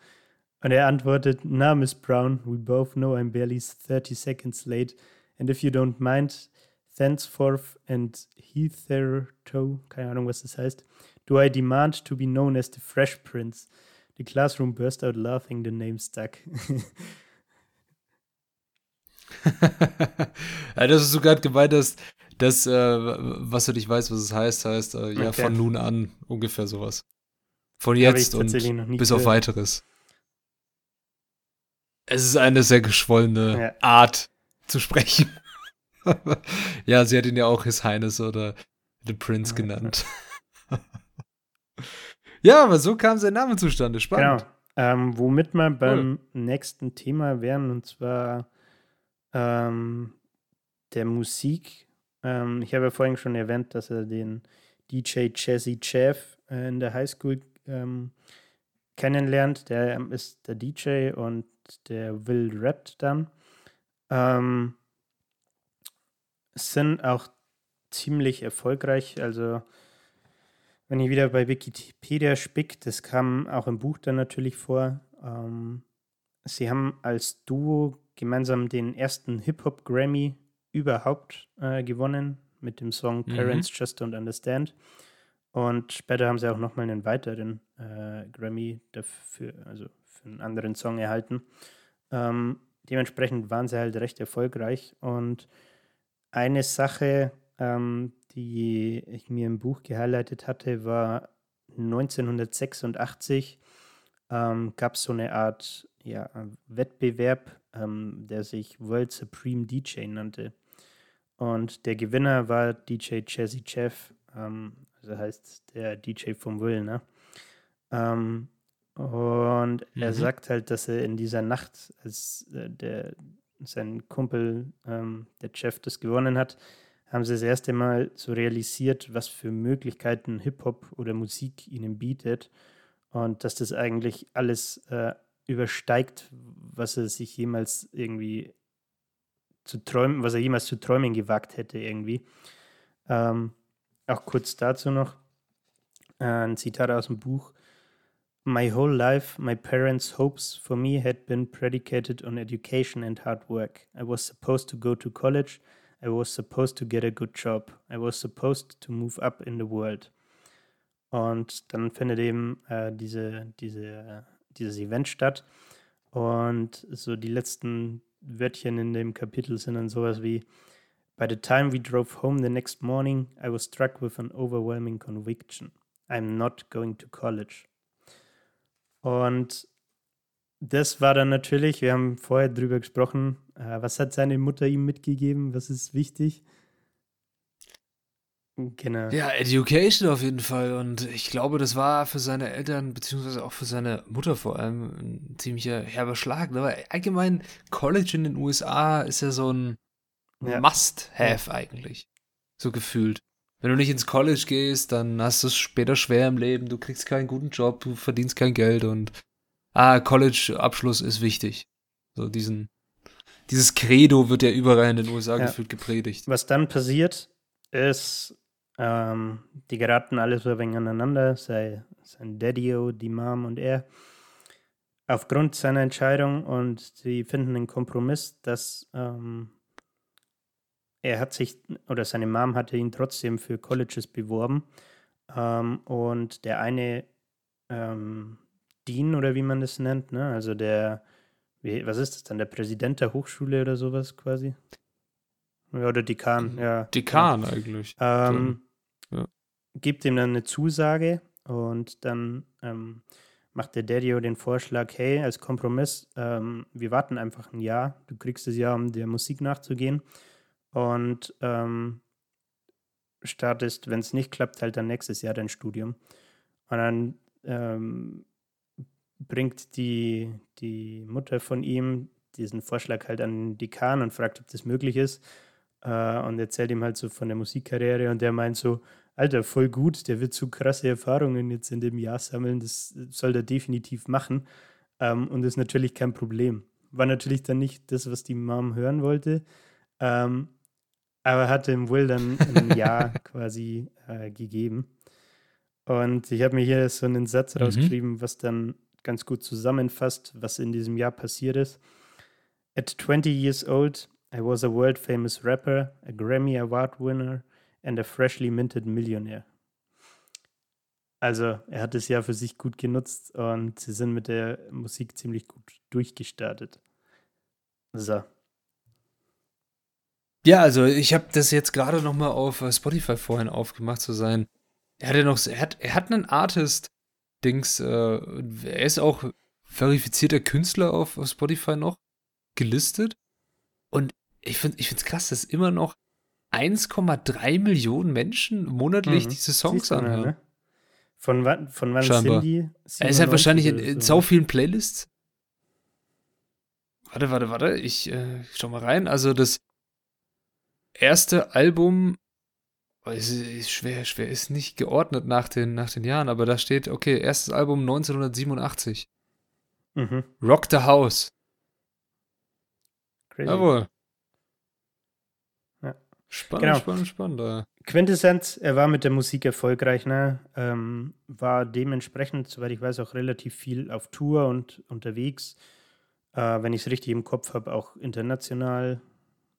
Und er antwortet, na, Miss Brown, we both know I'm barely 30 seconds late. And if you don't mind, thenceforth and hitherto, keine Ahnung, was das heißt, do I demand to be known as the Fresh Prince. The classroom burst out laughing, the name stuck. ja, das ist du gerade gemeint hast, dass, äh, was du nicht weißt, was es heißt, heißt, äh, ja, Okay. von nun an, ungefähr sowas. Von jetzt und bis auf gehört. weiteres. Es ist eine sehr geschwollene Ja. Art zu sprechen. ja, sie hat ihn ja auch His Highness oder The Prince Ja, genannt. ja, aber so kam sein Name zustande. Spannend. Genau. Ähm, womit wir beim nächsten Thema wären, und zwar ähm, der Musik. Ähm, ich habe ja vorhin schon erwähnt, dass er den DJ Jazzy Jeff äh, in der Highschool ähm, kennenlernt. Der ähm, ist der DJ und der Will rappt dann. Ähm, sind auch ziemlich erfolgreich. Also wenn ich wieder bei Wikipedia spick, das kam auch im Buch dann natürlich vor. Ähm, sie haben als Duo gemeinsam den ersten Hip-Hop-Grammy überhaupt äh, gewonnen mit dem Song Mhm. Parents Just Don't Understand. Und später haben sie auch nochmal einen weiteren äh, Grammy dafür, also für einen anderen Song erhalten. Ähm, dementsprechend waren sie halt recht erfolgreich. Und eine Sache, ähm, die ich mir im Buch gehighlightet hatte, war 1986 ähm, gab es so eine Art ja, Wettbewerb, ähm, der sich World Supreme DJ nannte. Und der Gewinner war DJ Jazzy Jeff, ähm, also heißt der DJ vom Will, ne? Ähm, und er Mhm. sagt halt, dass er in dieser Nacht, als äh, der, sein Kumpel, ähm, der Jeff, das gewonnen hat, haben sie das erste Mal so realisiert, was für Möglichkeiten Hip-Hop oder Musik ihnen bietet. Und dass das eigentlich alles äh, übersteigt, was er sich jemals irgendwie zu träumen, was er jemals zu träumen gewagt hätte, irgendwie. Ähm, auch kurz dazu noch ein Zitat aus dem Buch. My whole life, my parents' hopes for me had been predicated on education and hard work. I was supposed to go to college. I was supposed to get a good job. I was supposed to move up in the world. Und dann findet eben äh, diese, diese, dieses Event statt. Und so die letzten Wörtchen in dem Kapitel sind dann sowas wie By the time we drove home the next morning, I was struck with an overwhelming conviction. I'm not going to college. Und das war dann natürlich, wir haben vorher drüber gesprochen, äh, was hat seine Mutter ihm mitgegeben, was ist wichtig? Genau. Ja, Education auf jeden Fall. Und ich glaube, das war für seine Eltern, beziehungsweise auch für seine Mutter vor allem, ein ziemlicher herber Schlag. Aber allgemein, College in den USA ist ja so ein ja. Must-Have eigentlich. So gefühlt. Wenn du nicht ins College gehst, dann hast du es später schwer im Leben. Du kriegst keinen guten Job, du verdienst kein Geld und ah, College-Abschluss ist wichtig. So diesen, dieses Credo wird ja überall in den USA ja. gefühlt gepredigt. Was dann passiert, ist, ähm, die geraten alle so ein wenig aneinander, sei sein Daddy, die Mom und er. Aufgrund seiner Entscheidung und sie finden einen Kompromiss, dass ähm, er hat sich, oder seine Mom hatte ihn trotzdem für Colleges beworben. Ähm, und der eine ähm, Dean oder wie man das nennt, ne? also der, wie, was ist das dann, der Präsident der Hochschule oder sowas quasi? Ja, oder Dekan, ja. Dekan ja. eigentlich. Ähm, gibt ihm dann eine Zusage und dann ähm, macht der Daddy den Vorschlag, hey, als Kompromiss, ähm, wir warten einfach ein Jahr, du kriegst das Jahr, um der Musik nachzugehen und ähm, startest, wenn es nicht klappt, halt dann nächstes Jahr dein Studium. Und dann ähm, bringt die, die Mutter von ihm diesen Vorschlag halt an den Dekan und fragt, ob das möglich ist. Äh, und erzählt ihm halt so von der Musikkarriere und der meint so, Alter, voll gut, der wird so krasse Erfahrungen jetzt in dem Jahr sammeln, das soll er definitiv machen. Ähm, und ist natürlich kein Problem. War natürlich dann nicht das, was die Mom hören wollte, ähm, aber hat dem Will dann ein Ja quasi äh, gegeben. Und ich habe mir hier so einen Satz mhm. rausgeschrieben, was dann ganz gut zusammenfasst, was in diesem Jahr passiert ist. At 20 years old, I was a world famous rapper, a Grammy Award winner and a freshly minted millionaire. Also, er hat es ja für sich gut genutzt und sie sind mit der Musik ziemlich gut durchgestartet. So. Ja, also ich habe das jetzt gerade noch mal auf äh, Spotify vorhin aufgemacht zu sein. Er hat ja noch, er hat, er hat einen Artist-Dings, äh, er ist auch verifizierter Künstler auf, auf Spotify noch gelistet. Ich finde es krass, dass immer noch 1,3 Millionen Menschen monatlich mhm. diese Songs anhören. Ne? Von wann, von wann sind die? Er ist halt wahrscheinlich in, in so. vielen Playlists. Warte, warte, warte. Ich äh, schau mal rein. Also das erste Album oh, ist, ist schwer, schwer, ist nicht geordnet nach den, nach den Jahren, aber da steht, okay, erstes Album 1987. Mhm. Rock the House. Crazy. Jawohl. Spannend, genau. spannend, spannend. Quintessenz, er war mit der Musik erfolgreich, ne? Ähm, war dementsprechend, soweit ich weiß, auch relativ viel auf Tour und unterwegs. Äh, wenn ich es richtig im Kopf habe, auch international.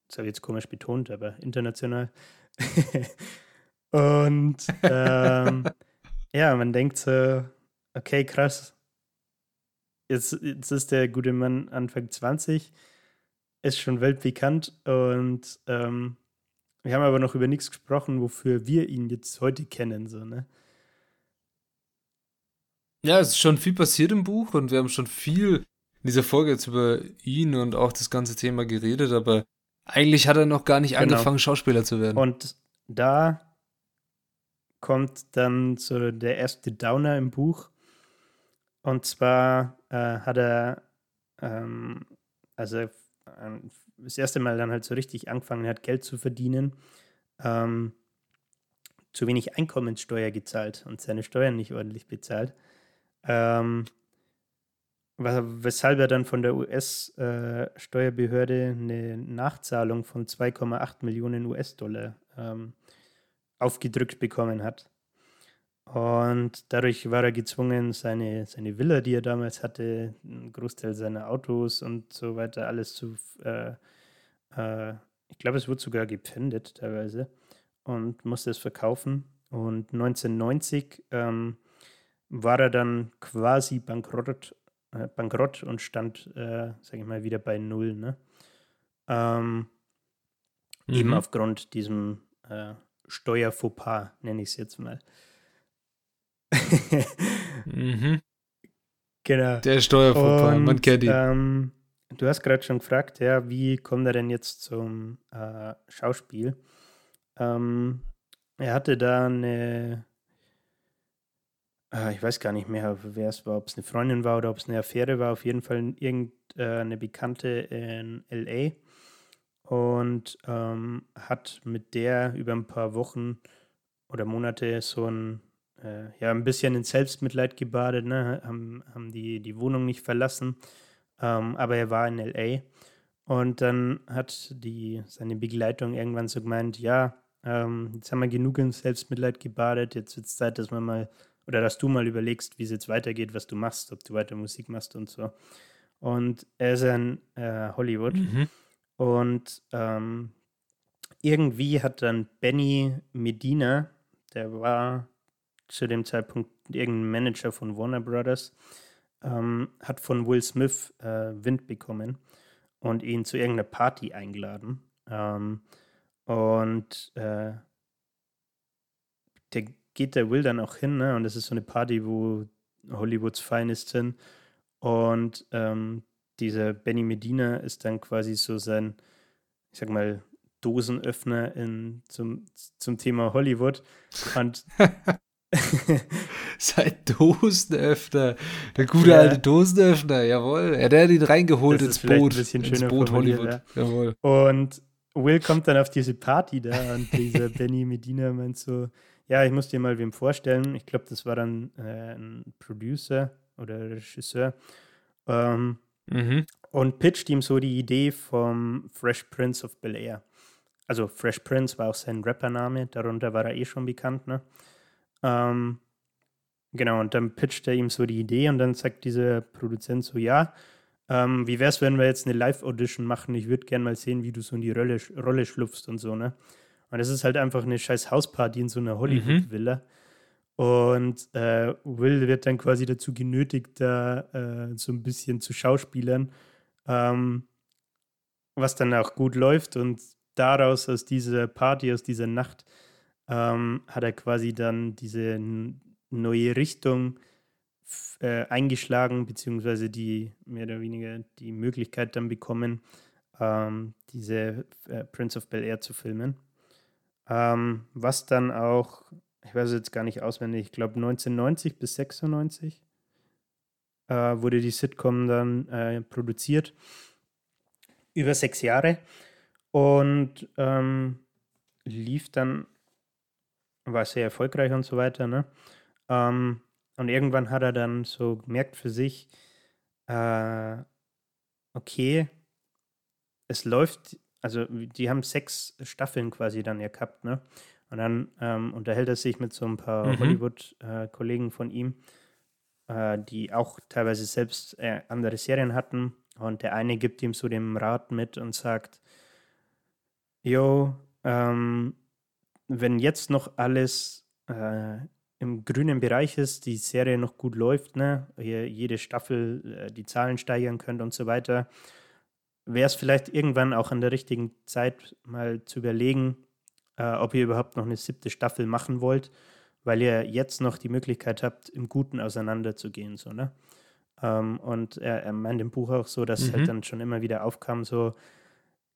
Das habe ich jetzt komisch betont, aber international. und ähm, ja, man denkt so, okay, krass. Jetzt, jetzt ist der gute Mann Anfang 20, ist schon weltbekannt und ähm, wir haben aber noch über nichts gesprochen, wofür wir ihn jetzt heute kennen, so, ne? Ja, es ist schon viel passiert im Buch und wir haben schon viel in dieser Folge jetzt über ihn und auch das ganze Thema geredet, aber eigentlich hat er noch gar nicht genau. angefangen, Schauspieler zu werden. Und da kommt dann so der erste Downer im Buch. Und zwar äh, hat er, ähm, also das erste Mal dann halt so richtig angefangen hat, Geld zu verdienen, ähm, zu wenig Einkommenssteuer gezahlt und seine Steuern nicht ordentlich bezahlt. Ähm, weshalb er dann von der US-Steuerbehörde äh, eine Nachzahlung von 2,8 Millionen US-Dollar ähm, aufgedrückt bekommen hat. Und dadurch war er gezwungen, seine, seine Villa, die er damals hatte, einen Großteil seiner Autos und so weiter, alles zu. Äh, äh, ich glaube, es wurde sogar gepfändet teilweise und musste es verkaufen. Und 1990 ähm, war er dann quasi bankrott äh, bankrott und stand, äh, sage ich mal, wieder bei Null. Ne? Ähm, mhm. Eben aufgrund diesem äh, Steuerfauxpas, nenne ich es jetzt mal. mhm. Genau. Der Steuerfauxpas, man kennt ihn. Ähm, du hast gerade schon gefragt, ja, wie kommt er denn jetzt zum äh, Schauspiel? Ähm, er hatte da eine, äh, ich weiß gar nicht mehr, wer es war, ob es eine Freundin war oder ob es eine Affäre war, auf jeden Fall irgendeine äh, Bekannte in LA und ähm, hat mit der über ein paar Wochen oder Monate so ein, äh, ja, ein bisschen in Selbstmitleid gebadet, ne? haben, haben die, die Wohnung nicht verlassen, ähm, aber er war in LA und dann hat die, seine Begleitung irgendwann so gemeint, ja, ähm, jetzt haben wir genug in Selbstmitleid gebadet, jetzt wird es Zeit, dass wir mal, oder dass du mal überlegst, wie es jetzt weitergeht, was du machst, ob du weiter Musik machst und so. Und er ist in äh, Hollywood mhm. und ähm, irgendwie hat dann Benny Medina, der war zu dem Zeitpunkt irgendein Manager von Warner Brothers, ähm, hat von Will Smith äh, Wind bekommen und ihn zu irgendeiner Party eingeladen. Ähm, und äh, der geht der Will dann auch hin, ne? Und das ist so eine Party, wo Hollywoods Finest sind. Und ähm, dieser Benny Medina ist dann quasi so sein, ich sag mal, Dosenöffner in, zum, zum Thema Hollywood. Und Sein Dosenöffner. Der gute ja. alte Dosenöffner, jawohl. Ja, der hat ihn reingeholt ins Boot. ins Boot Hollywood. Ja. Jawohl. Und Will kommt dann auf diese Party da und dieser Benny Medina meint so, ja, ich muss dir mal wem vorstellen. Ich glaube, das war dann äh, ein Producer oder Regisseur. Ähm, mhm. Und pitcht ihm so die Idee vom Fresh Prince of Bel Air. Also Fresh Prince war auch sein Rappername, darunter war er eh schon bekannt, ne? Ähm, genau, und dann pitcht er ihm so die Idee und dann sagt dieser Produzent so, ja, ähm, wie wäre es, wenn wir jetzt eine Live-Audition machen? Ich würde gerne mal sehen, wie du so in die Rolle, Rolle schlupfst und so, ne? Und es ist halt einfach eine scheiß Hausparty in so einer Hollywood-Villa. Mhm. Und äh, Will wird dann quasi dazu genötigt, da äh, so ein bisschen zu schauspielern, ähm, was dann auch gut läuft. Und daraus, aus dieser Party, aus dieser Nacht, ähm, hat er quasi dann diese neue Richtung äh, eingeschlagen, beziehungsweise die mehr oder weniger die Möglichkeit dann bekommen, ähm, diese äh, Prince of Bel Air zu filmen. Ähm, was dann auch, ich weiß jetzt gar nicht auswendig, ich glaube 1990 bis 96 äh, wurde die Sitcom dann äh, produziert. Über sechs Jahre. Und ähm, lief dann, war sehr erfolgreich und so weiter. Ne? Ähm, und irgendwann hat er dann so gemerkt für sich, äh, okay, es läuft, also die haben sechs Staffeln quasi dann ja gehabt, ne? Und dann ähm, unterhält er sich mit so ein paar mhm. Hollywood-Kollegen äh, von ihm, äh, die auch teilweise selbst äh, andere Serien hatten. Und der eine gibt ihm so den Rat mit und sagt, Jo, ähm, wenn jetzt noch alles äh, im grünen Bereich ist, die Serie noch gut läuft, ne, ihr jede Staffel äh, die Zahlen steigern könnt und so weiter, wäre es vielleicht irgendwann auch an der richtigen Zeit mal zu überlegen, äh, ob ihr überhaupt noch eine siebte Staffel machen wollt, weil ihr jetzt noch die Möglichkeit habt, im Guten auseinanderzugehen, so, ne? Ähm, und er, er meint im Buch auch so, dass halt mhm. halt dann schon immer wieder aufkam, so,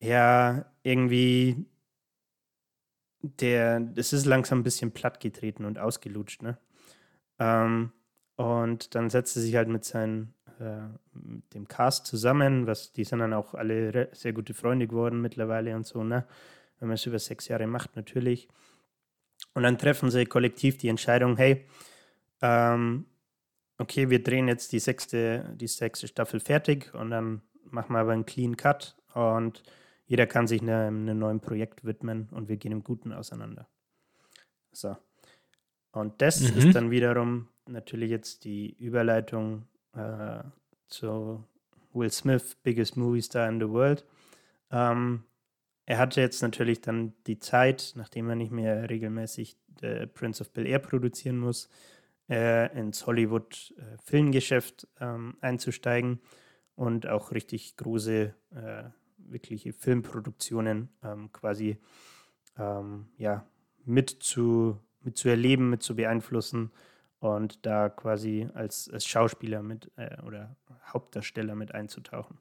ja, irgendwie der, es ist langsam ein bisschen plattgetreten und ausgelutscht, ne? Ähm, und dann setzt er sich halt mit seinem, äh, mit dem Cast zusammen, was, die sind dann auch alle sehr gute Freunde geworden mittlerweile und so, ne? Wenn man es über sechs Jahre macht, natürlich. Und dann treffen sie kollektiv die Entscheidung, hey, ähm, okay, wir drehen jetzt die sechste, die sechste Staffel fertig und dann machen wir aber einen Clean Cut und jeder kann sich einem, einem neuen Projekt widmen und wir gehen im Guten auseinander. So. Und das mhm. ist dann wiederum natürlich jetzt die Überleitung äh, zu Will Smith, biggest movie star in the world. Ähm, er hatte jetzt natürlich dann die Zeit, nachdem er nicht mehr regelmäßig The Prince of Bel Air produzieren muss, äh, ins Hollywood-Filmgeschäft ähm, einzusteigen und auch richtig große, äh, wirkliche Filmproduktionen ähm, quasi ähm, ja, mit, zu, mit zu erleben, mit zu beeinflussen und da quasi als, als Schauspieler mit äh, oder Hauptdarsteller mit einzutauchen.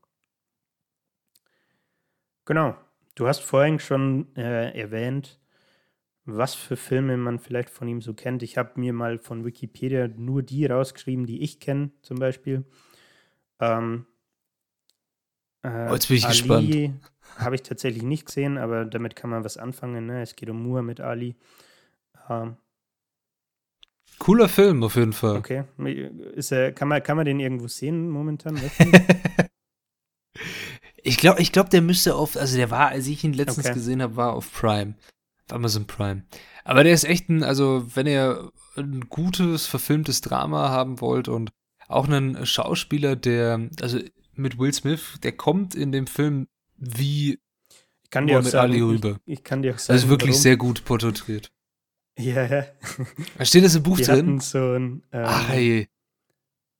Genau. Du hast vorhin schon äh, erwähnt, was für Filme man vielleicht von ihm so kennt. Ich habe mir mal von Wikipedia nur die rausgeschrieben, die ich kenne, zum Beispiel. Ähm, äh, oh, jetzt bin ich Ali gespannt. Habe ich tatsächlich nicht gesehen, aber damit kann man was anfangen. Ne? Es geht um mit Ali. Ähm, Cooler Film auf jeden Fall. Okay. Ist er, kann, man, kann man den irgendwo sehen momentan? ich glaube, ich glaub, der müsste auf, also der war, als ich ihn letztens okay. gesehen habe, war auf Prime. Auf Amazon Prime. Aber der ist echt ein, also wenn ihr ein gutes, verfilmtes Drama haben wollt und auch einen Schauspieler, der, also mit Will Smith, der kommt in dem Film wie ich kann dir auch sagen, Ali rüber. Ich, ich, kann dir auch sagen, also wirklich warum. sehr gut porträtiert. Ja, ja. Da steht das im Buch die drin? So ein, ähm, Ach, hey.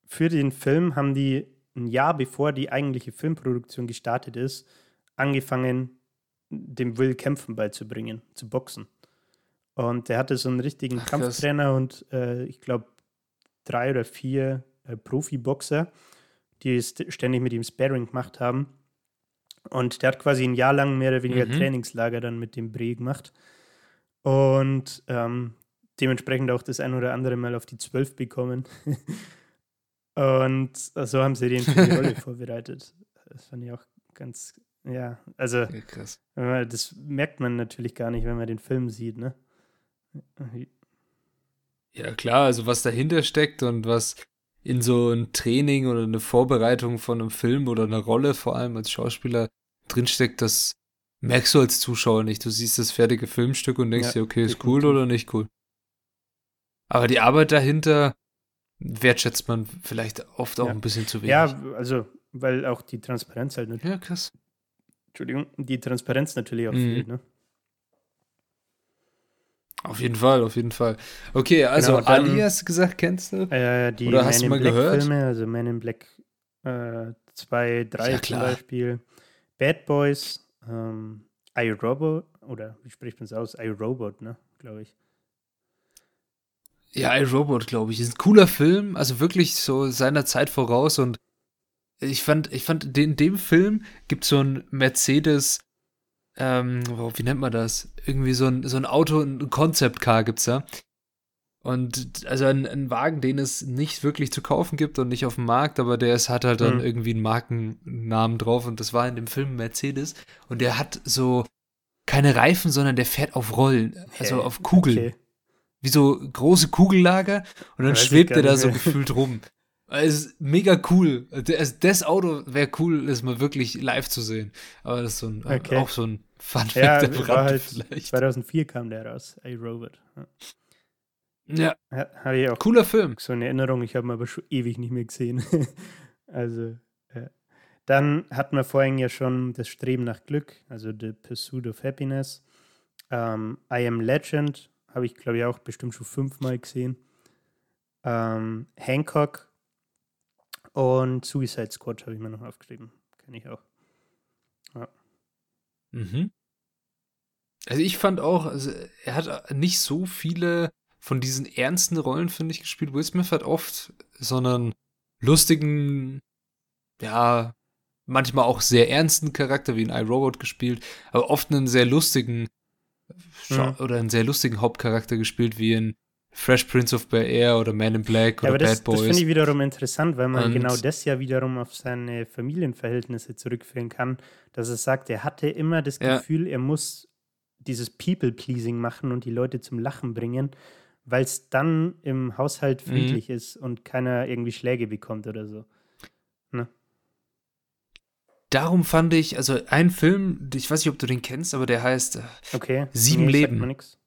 Für den Film haben die ein Jahr bevor die eigentliche Filmproduktion gestartet ist, angefangen, dem Will Kämpfen beizubringen, zu boxen. Und der hatte so einen richtigen Ach, Kampftrainer und äh, ich glaube drei oder vier äh, Profiboxer, die ständig mit ihm Sparring gemacht haben. Und der hat quasi ein Jahr lang mehr oder weniger mhm. Trainingslager dann mit dem Bre gemacht. Und ähm, dementsprechend auch das ein oder andere Mal auf die Zwölf bekommen. und so haben sie den für die Rolle vorbereitet. Das fand ich auch ganz, ja, also ja, krass. das merkt man natürlich gar nicht, wenn man den Film sieht, ne? Ja, klar, also was dahinter steckt und was in so ein Training oder eine Vorbereitung von einem Film oder einer Rolle, vor allem als Schauspieler, drinsteckt, das merkst du als Zuschauer nicht. Du siehst das fertige Filmstück und denkst ja, dir, okay, ist cool oder nicht cool. Aber die Arbeit dahinter wertschätzt man vielleicht oft auch ja. ein bisschen zu wenig. Ja, also, weil auch die Transparenz halt natürlich. Ja, krass. Entschuldigung, die Transparenz natürlich auch mhm. fehlt, ne? Auf jeden Fall, auf jeden Fall. Okay, also genau, dann, Ali hast du gesagt, kennst du? Äh, die Oder hast Man du mal Black gehört? Filme, also Man in Black 2, äh, 3 ja, zum Beispiel. Bad Boys, ähm, iRobot, oder wie spricht man es aus? iRobot, ne, glaube ich. Ja, iRobot, glaube ich. Ist ein cooler Film, also wirklich so seiner Zeit voraus und ich fand, ich fand, in dem Film gibt es so ein Mercedes, ähm, wie nennt man das? Irgendwie so ein, so ein Auto, ein Concept Car gibt's da. Und also ein, ein, Wagen, den es nicht wirklich zu kaufen gibt und nicht auf dem Markt, aber der ist, hat halt dann mhm. irgendwie einen Markennamen drauf und das war in dem Film Mercedes und der hat so keine Reifen, sondern der fährt auf Rollen, also auf Kugeln. Okay. Wie so große Kugellager und dann schwebt er da so gefühlt rum. Es ist mega cool. Also das Auto wäre cool, das mal wirklich live zu sehen. Aber das ist so ein, okay. auch so ein Fun Fact ja, halt vielleicht. 2004 kam der raus, A Robot. Ja. Ja. Habe ich auch. Cooler Film. So eine Erinnerung, ich habe ihn aber schon ewig nicht mehr gesehen. also, ja. Dann hatten wir vorhin ja schon das Streben nach Glück, also The Pursuit of Happiness. Ähm, I Am Legend habe ich, glaube ich, auch bestimmt schon fünfmal gesehen. Ähm, Hancock und Suicide Squad habe ich mir noch aufgeschrieben. Kenne ich auch. Ja. Mhm. Also ich fand auch, also er hat nicht so viele von diesen ernsten Rollen, finde ich, gespielt. Will Smith hat oft so einen lustigen, ja, manchmal auch sehr ernsten Charakter wie in iRobot gespielt, aber oft einen sehr lustigen mhm. oder einen sehr lustigen Hauptcharakter gespielt wie in Fresh Prince of Bel Air oder Man in Black oder ja, das, Bad Boys. Das finde ich wiederum interessant, weil man Und genau das ja wiederum auf seine Familienverhältnisse zurückführen kann, dass er sagt, er hatte immer das Gefühl, ja. er muss dieses People-Pleasing machen und die Leute zum Lachen bringen weil es dann im Haushalt mhm. friedlich mhm. ist und keiner irgendwie Schläge bekommt oder so. Ne? Darum fand ich, also ein Film, ich weiß nicht, ob du den kennst, aber der heißt äh, okay. Sieben nee, Leben. Ist,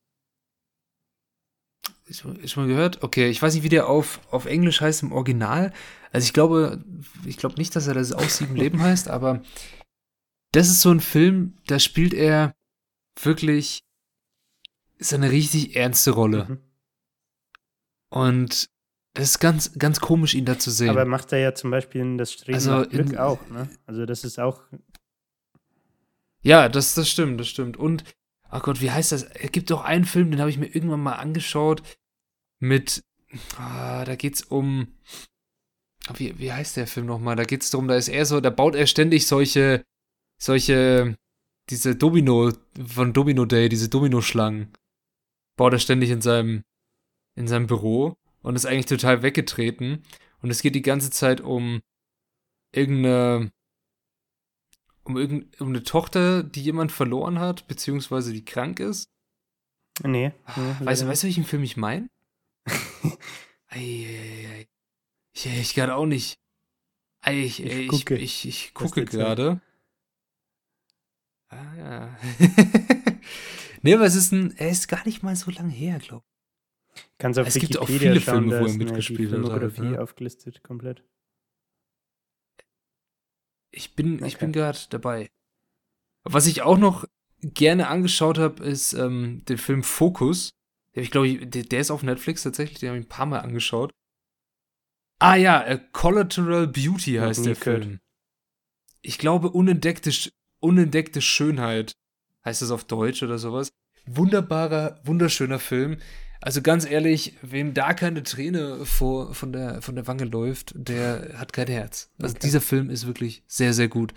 ist mal gehört? Okay, ich weiß nicht, wie der auf, auf Englisch heißt im Original. Also ich glaube, ich glaube nicht, dass er das auch Sieben Leben heißt, aber das ist so ein Film, da spielt er wirklich ist eine richtig ernste Rolle. Mhm. Und Das ist ganz, ganz komisch, ihn da zu sehen. Aber macht er ja zum Beispiel in das Streben Also nach Glück in- auch, ne? Also das ist auch, Ja, das, das stimmt, das stimmt. Und, ach Gott, wie heißt das? Es gibt doch einen Film, den habe ich mir irgendwann mal angeschaut mit, ah, da geht's um, wie, wie heißt der Film nochmal? Da geht's darum, da ist er so, da baut er ständig solche, solche, diese Domino, von Domino Day, diese Domino-Schlangen, baut er ständig in seinem, in seinem Büro und ist eigentlich total weggetreten. Und es geht die ganze Zeit um irgendeine, um, irgend, um eine Tochter, die jemand verloren hat, beziehungsweise die krank ist. nee. nee Weißt du, weißt du, welchen Film ich meine? Eieiei. Ich, ich gerade auch nicht. Ei, Ich, Ich ich, gucke. ich, ich Was gucke gerade. Ah ja. nee, aber es ist ein, er ist gar nicht mal so lang her, glaube Kannst auf Es gibt auch Wikipedia viele schauen, Filme, wo er mitgespielt hat, Filmografie ne? aufgelistet komplett. Ich bin, ich Okay. bin gerade dabei. Was ich auch noch gerne angeschaut habe, ist ähm, den Film Focus. Der, ich glaube, der, der ist auf Netflix tatsächlich, den habe ich ein paar Mal angeschaut. Ah ja, äh, Collateral Beauty heißt nie der gehört. Film. Ich glaube, unentdeckte, unentdeckte Schönheit heißt das auf Deutsch oder sowas. Wunderbarer, wunderschöner Film. Also ganz ehrlich, wem da keine Träne vor, von, der, von der Wange läuft, der hat kein Herz. Also Okay. dieser Film ist wirklich sehr, sehr gut.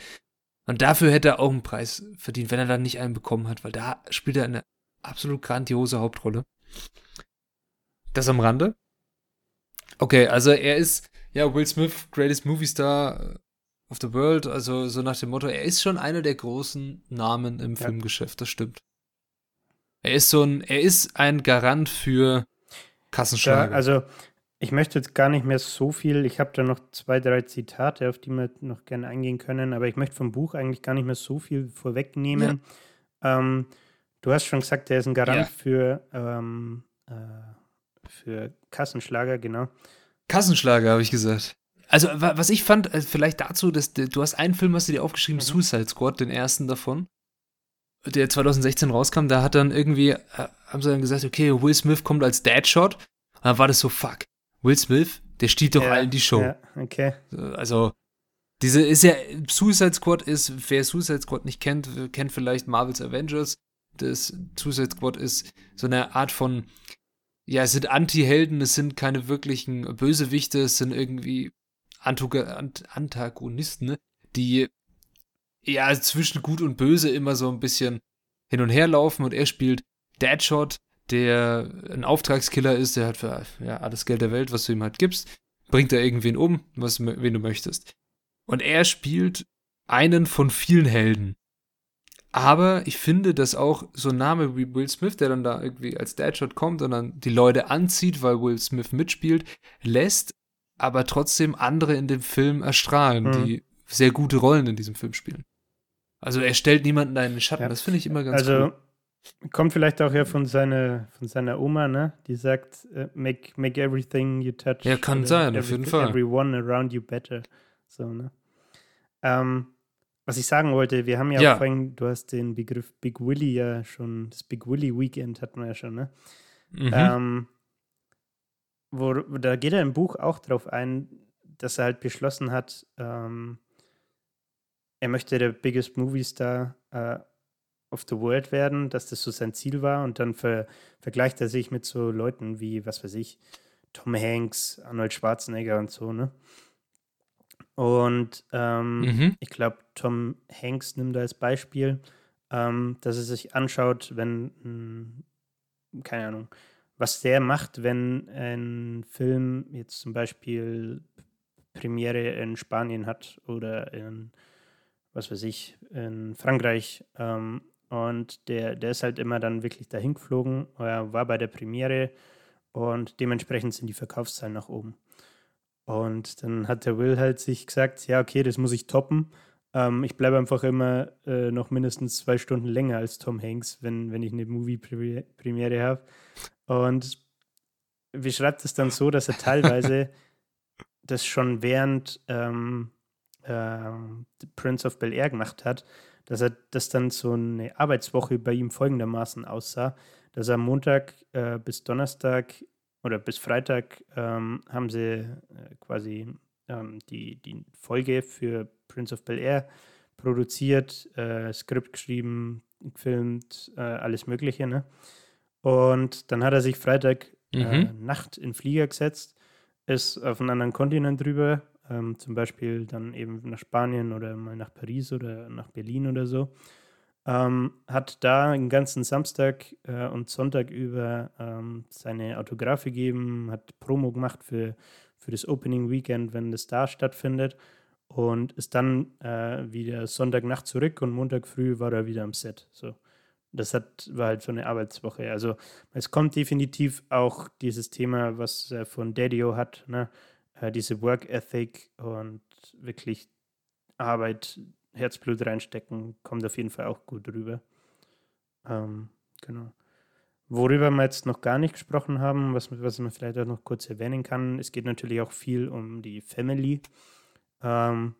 Und dafür hätte er auch einen Preis verdient, wenn er dann nicht einen bekommen hat, weil da spielt er eine absolut grandiose Hauptrolle. Das am Rande. Okay, also er ist, ja, Will Smith, greatest movie star of the world, also so nach dem Motto, er ist schon einer der großen Namen im Ja. Filmgeschäft, das stimmt. Er ist so ein, er ist ein Garant für Kassenschlager. also ich möchte jetzt gar nicht mehr so viel. Ich habe da noch zwei, drei Zitate, auf die wir noch gerne eingehen können, aber ich möchte vom Buch eigentlich gar nicht mehr so viel vorwegnehmen. Ähm, du hast schon gesagt, der ist ein Garant Ja. für, ähm, äh, für Kassenschlager, genau. Kassenschlager, habe ich gesagt. Also, wa- was ich fand, äh, vielleicht dazu, dass du hast einen Film, hast du dir aufgeschrieben, Mhm. Suicide Squad, den ersten davon, der 2016 rauskam, da hat dann irgendwie, äh, haben sie dann gesagt, okay, Will Smith kommt als Deadshot. Und dann war das so, fuck, Will Smith, der stiehlt doch Ja, allen die Show. Ja, okay. Also, diese ist ja, Suicide Squad ist, wer Suicide Squad nicht kennt, kennt vielleicht Marvel's Avengers. Das Suicide Squad ist so eine Art von, ja, es sind Anti-Helden, es sind keine wirklichen Bösewichte, es sind irgendwie Antagonisten, ne, die ja zwischen Gut und Böse immer so ein bisschen hin und her laufen und er spielt Deadshot, der ein Auftragskiller ist, der hat für ja, alles Geld der Welt, was du ihm halt gibst, bringt er irgendwen um, was, wen du möchtest. Und er spielt einen von vielen Helden. Aber ich finde, dass auch so ein Name wie Will Smith, der dann da irgendwie als Deadshot kommt und dann die Leute anzieht, weil Will Smith mitspielt, lässt aber trotzdem andere in dem Film erstrahlen, Mhm. die sehr gute Rollen in diesem Film spielen. Also er stellt niemanden in den Schatten. Ja. Das finde ich immer ganz Also cool. kommt vielleicht auch ja von seiner, von seiner Oma, ne? Die sagt, äh, make, make everything you touch. Ja, kann sein, auf jeden Fall. Everyone around you better. So, ne? Ähm, was ich sagen wollte, wir haben ja, Ja. vorhin, du hast den Begriff Big Willy ja schon, das Big Willy Weekend hatten wir ja schon, ne? Mhm. Ähm, wo, da geht er im Buch auch drauf ein, dass er halt beschlossen hat, ähm, er möchte der biggest movie star äh, of the world werden, dass das so sein Ziel war und dann ver vergleicht er sich mit so Leuten wie, was weiß ich, Tom Hanks, Arnold Schwarzenegger und so, ne? Und ähm, Mhm. ich glaube, Tom Hanks nimmt da als Beispiel, ähm, dass er sich anschaut, wenn, mh, keine Ahnung, was der macht, wenn ein Film jetzt zum Beispiel Premiere in Spanien hat oder in, was weiß ich, in Frankreich. Ähm, und der, der ist halt immer dann wirklich dahin geflogen, er war bei der Premiere und dementsprechend sind die Verkaufszahlen nach oben. Und dann hat der Will halt sich gesagt, ja, okay, das muss ich toppen. Ähm, ich bleibe einfach immer äh, noch mindestens zwei Stunden länger als Tom Hanks, wenn, wenn ich eine Movie-Premiere habe. Und beschreibt es dann so, dass er teilweise das schon während ähm, ähm, Prince of Bel Air gemacht hat, dass er das dann so eine Arbeitswoche bei ihm folgendermaßen aussah, dass er Montag äh, bis Donnerstag oder bis Freitag ähm, haben sie äh, quasi ähm, die, die Folge für Prince of Bel Air produziert, äh, Skript geschrieben, gefilmt, äh, alles Mögliche. Ne? Und dann hat er sich Freitag äh, mhm. Nacht in Flieger gesetzt, ist auf einen anderen Kontinent drüber, ähm, zum Beispiel dann eben nach Spanien oder mal nach Paris oder nach Berlin oder so ähm, hat da den ganzen Samstag äh, und Sonntag über ähm, seine Autographe gegeben, hat Promo gemacht für, für das Opening Weekend, wenn das da stattfindet und ist dann äh, wieder Sonntagnacht zurück und Montag früh war er wieder am Set. So. Das hat, war halt so eine Arbeitswoche. Also es kommt definitiv auch dieses Thema, was er von Daddio hat, ne? Äh, diese Work Ethic und wirklich Arbeit Herzblut reinstecken, kommt auf jeden Fall auch gut rüber. Ähm, genau. Worüber wir jetzt noch gar nicht gesprochen haben, was, was man vielleicht auch noch kurz erwähnen kann, es geht natürlich auch viel um die Family. Ähm,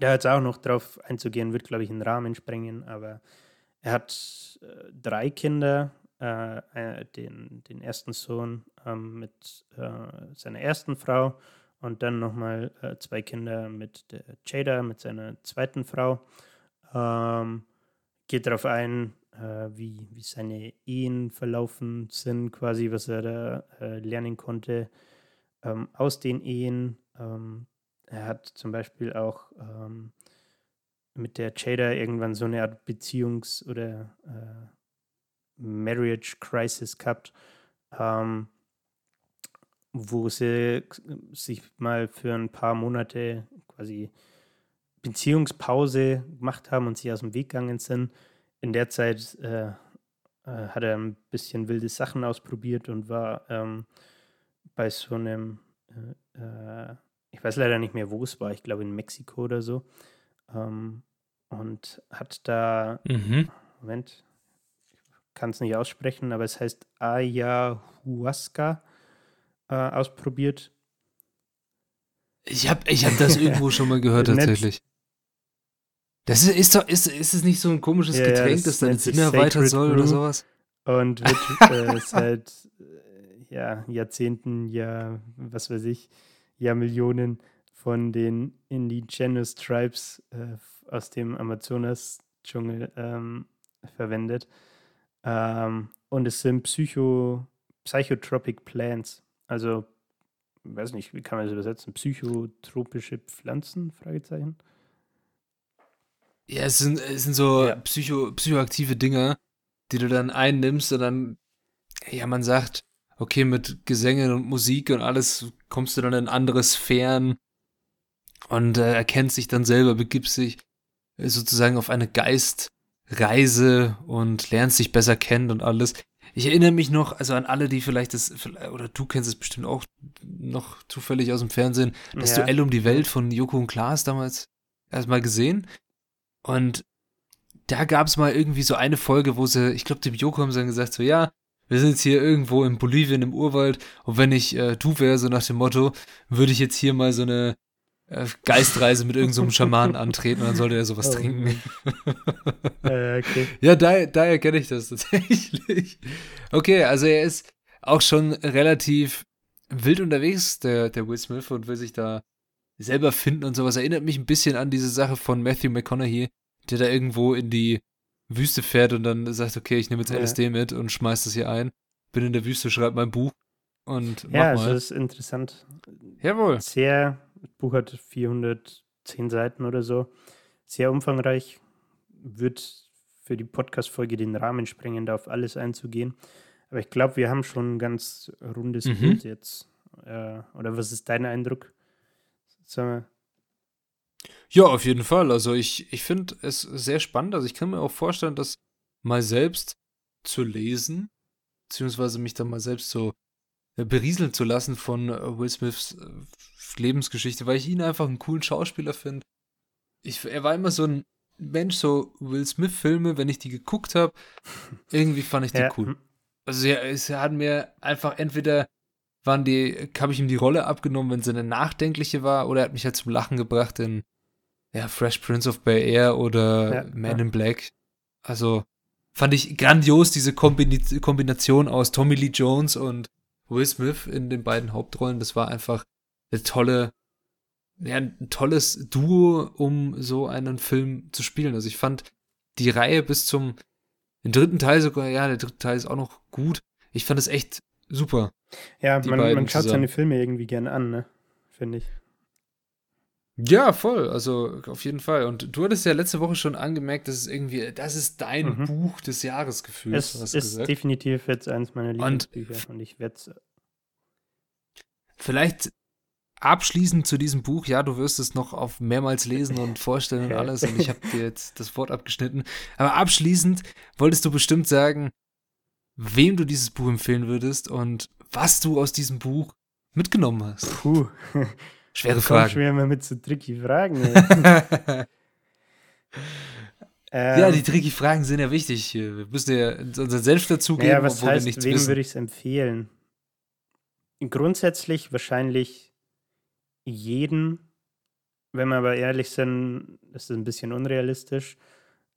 da jetzt auch noch drauf einzugehen, wird, glaube ich, einen Rahmen sprengen, aber er hat äh, drei Kinder, äh, äh den, den ersten Sohn ähm, mit äh, seiner ersten Frau und dann nochmal äh, zwei Kinder mit der Jada, mit seiner zweiten Frau. Ähm, geht darauf ein, äh, wie, wie seine Ehen verlaufen sind, quasi, was er da äh, lernen konnte ähm, aus den Ehen. Ähm, er hat zum Beispiel auch ähm, mit der Jada irgendwann so eine Art Beziehungs- oder äh, Marriage Crisis gehabt. Ähm, wo sie sich mal für ein paar Monate quasi Beziehungspause gemacht haben und sich aus dem Weg gegangen sind. In der Zeit äh, äh, hat er ein bisschen wilde Sachen ausprobiert und war ähm, bei so einem, äh, äh ich weiß leider nicht mehr, wo es war, ich glaube in Mexiko oder so. Ähm, und hat da, mhm. Moment, kann es nicht aussprechen, aber es heißt Ayahuasca äh, ausprobiert. Ich habe ich hab das irgendwo schon mal gehört, tatsächlich. Das ist, ist, doch, ist, ist es nicht so ein komisches ja, Getränk, ja, das, das deinen Sinn erweitern soll oder sowas? Und wird äh, seit äh, ja, Jahrzehnten, ja, was weiß ich, ja, Millionen von den Indigenous Tribes äh, aus dem Amazonas-Dschungel ähm, verwendet. Ähm, und es sind Psycho, Psychotropic Plants. Also, weiß nicht, wie kann man das übersetzen? Psychotropische Pflanzen? Fragezeichen. Ja, es sind, es sind so ja. psycho, psychoaktive Dinge, die du dann einnimmst und dann, ja, man sagt, okay, mit Gesängen und Musik und alles kommst du dann in andere Sphären und äh, erkennst dich dann selber, begibst dich sozusagen auf eine Geistreise und lernst dich besser kennen und alles. Ich erinnere mich noch, also an alle, die vielleicht das, oder du kennst es bestimmt auch noch zufällig aus dem Fernsehen, das ja. Duell um die Welt von Joko und Klaas damals erstmal gesehen. Und da gab es mal irgendwie so eine Folge, wo sie, ich glaube, dem Joko haben sie dann gesagt, so, ja, wir sind jetzt hier irgendwo in Bolivien im Urwald und wenn ich äh, du wäre, so nach dem Motto, würde ich jetzt hier mal so eine Geistreise mit irgendeinem so Schamanen antreten und dann sollte er sowas oh, trinken. äh, okay. Ja, daher, daher kenne ich das tatsächlich. Okay, also er ist auch schon relativ wild unterwegs, der, der Will Smith, und will sich da selber finden und sowas. Erinnert mich ein bisschen an diese Sache von Matthew McConaughey, der da irgendwo in die Wüste fährt und dann sagt, okay, ich nehme jetzt LSD ja. mit und schmeiß das hier ein. Bin in der Wüste, schreib mein Buch und mach ja, mal. Ja, das ist interessant. Jawohl. Sehr Buch hat 410 Seiten oder so. Sehr umfangreich. Wird für die Podcast-Folge den Rahmen sprengen, da auf alles einzugehen. Aber ich glaube, wir haben schon ein ganz rundes mhm. Bild jetzt. Äh, oder was ist dein Eindruck? Ja, auf jeden Fall. Also ich, ich finde es sehr spannend. Also ich kann mir auch vorstellen, das mal selbst zu lesen, beziehungsweise mich dann mal selbst so berieseln zu lassen von äh, Will Smiths äh, Lebensgeschichte, weil ich ihn einfach einen coolen Schauspieler finde. er war immer so ein Mensch, so Will Smith-Filme, wenn ich die geguckt habe, irgendwie fand ich die ja. cool. Also ja, es hat mir einfach entweder waren die, habe ich ihm die Rolle abgenommen, wenn sie eine nachdenkliche war, oder er hat mich halt zum Lachen gebracht in ja, Fresh Prince of Bel Air oder ja, Man in Black. Also fand ich grandios diese Kombination aus Tommy Lee Jones und Will Smith in den beiden Hauptrollen. Das war einfach eine tolle, ja, ein tolles Duo, um so einen Film zu spielen. Also ich fand die Reihe bis zum den dritten Teil sogar, ja, der dritte Teil ist auch noch gut. Ich fand es echt super. Ja, man, man schaut seine Filme irgendwie gerne an, ne? Finde ich. Ja, voll. Also auf jeden Fall. Und du hattest ja letzte Woche schon angemerkt, dass es irgendwie, das ist dein mhm. Buch des Jahres gefühlt. Es ist gesagt. definitiv jetzt eines meiner Lieblingsbücher und, und ich werde. Vielleicht abschließend zu diesem Buch, ja, du wirst es noch auf mehrmals lesen und vorstellen und alles und ich habe dir jetzt das Wort abgeschnitten. Aber abschließend wolltest du bestimmt sagen, wem du dieses Buch empfehlen würdest und was du aus diesem Buch mitgenommen hast. Puh. Schwere Frage. Schwer mal mit so tricky Fragen. ähm, ja, die tricky Fragen sind ja wichtig. Wir müssen ja unseren Selbst dazugeben, naja, was obwohl heißt, wir nichts wem würde ich es empfehlen? Grundsätzlich wahrscheinlich jeden. Wenn wir aber ehrlich sind, ist das ein bisschen unrealistisch.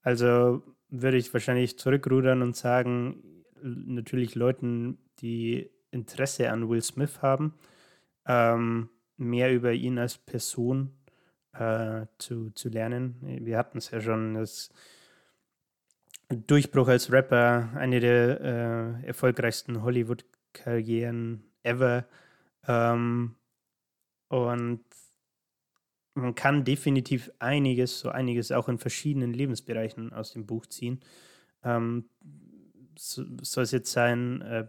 Also würde ich wahrscheinlich zurückrudern und sagen, natürlich Leuten, die Interesse an Will Smith haben, ähm, mehr über ihn als Person äh, zu, zu lernen. Wir hatten es ja schon, das Durchbruch als Rapper, eine der äh, erfolgreichsten Hollywood-Karrieren ever. Ähm, und man kann definitiv einiges, so einiges auch in verschiedenen Lebensbereichen aus dem Buch ziehen. Ähm, so, soll es jetzt sein, äh,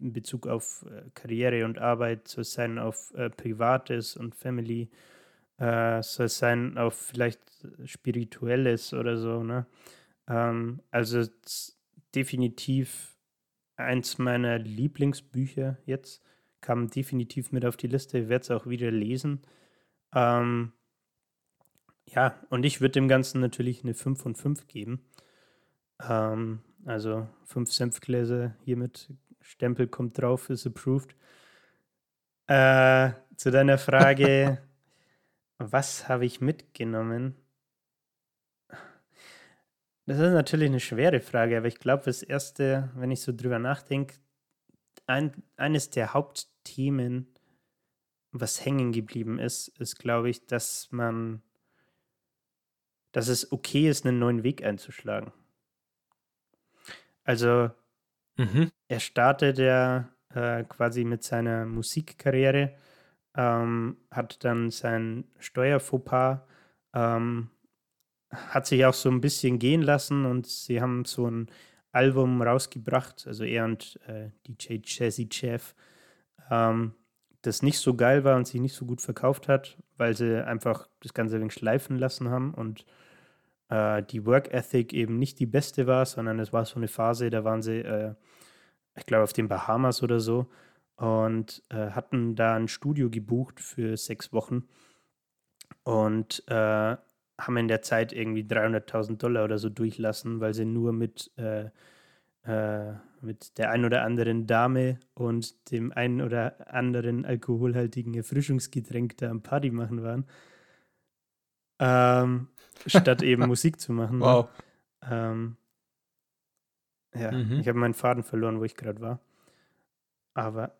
in Bezug auf äh, Karriere und Arbeit, soll es sein auf äh, Privates und Family, äh, soll es sein auf vielleicht Spirituelles oder so. Ne? Ähm, also definitiv eins meiner Lieblingsbücher jetzt, kam definitiv mit auf die Liste, werde es auch wieder lesen. Ähm, ja, und ich würde dem Ganzen natürlich eine 5 von 5 geben. Ähm, also 5 Senfgläser hiermit Stempel kommt drauf, ist approved. Äh, zu deiner Frage, was habe ich mitgenommen? Das ist natürlich eine schwere Frage, aber ich glaube, das Erste, wenn ich so drüber nachdenke, ein, eines der Hauptthemen, was hängen geblieben ist, ist, glaube ich, dass man, dass es okay ist, einen neuen Weg einzuschlagen. Also Mhm. Er startet ja äh, quasi mit seiner Musikkarriere, ähm, hat dann sein Steuerfauxpas, ähm, hat sich auch so ein bisschen gehen lassen und sie haben so ein Album rausgebracht, also er und äh, DJ Jazzy Jeff, ähm, das nicht so geil war und sich nicht so gut verkauft hat, weil sie einfach das Ganze ein wenig schleifen lassen haben und äh, die Work Ethic eben nicht die beste war, sondern es war so eine Phase, da waren sie, äh, ich glaube, auf den Bahamas oder so und äh, hatten da ein Studio gebucht für sechs Wochen und äh, haben in der Zeit irgendwie 300.000 Dollar oder so durchlassen, weil sie nur mit, äh, äh, mit der ein oder anderen Dame und dem einen oder anderen alkoholhaltigen Erfrischungsgetränk da am Party machen waren. Ähm, statt eben Musik zu machen. Wow. Ähm, ja, mhm. ich habe meinen Faden verloren, wo ich gerade war. Aber.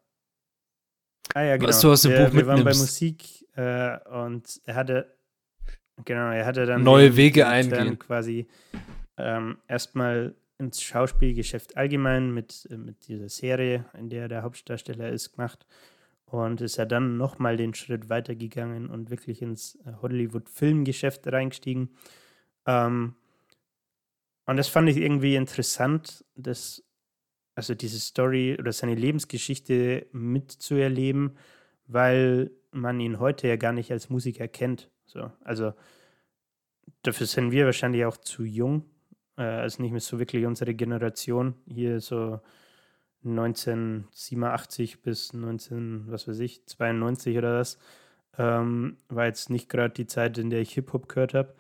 Ah ja, genau. Was du aus dem wir, Buch wir waren bei Musik äh, und er hatte. Genau, er hatte dann. Neue Wege eingehen. Quasi ähm, erstmal ins Schauspielgeschäft allgemein mit, mit dieser Serie, in der er der Hauptdarsteller ist, gemacht und ist ja dann nochmal den Schritt weitergegangen und wirklich ins äh, Hollywood-Filmgeschäft reingestiegen. Ähm, und das fand ich irgendwie interessant, dass, also diese Story oder seine Lebensgeschichte mitzuerleben, weil man ihn heute ja gar nicht als Musiker kennt. So, also dafür sind wir wahrscheinlich auch zu jung, äh, also nicht mehr so wirklich unsere Generation. Hier so 1987 bis 19, was weiß ich, 92 oder was, ähm, war jetzt nicht gerade die Zeit, in der ich Hip-Hop gehört habe.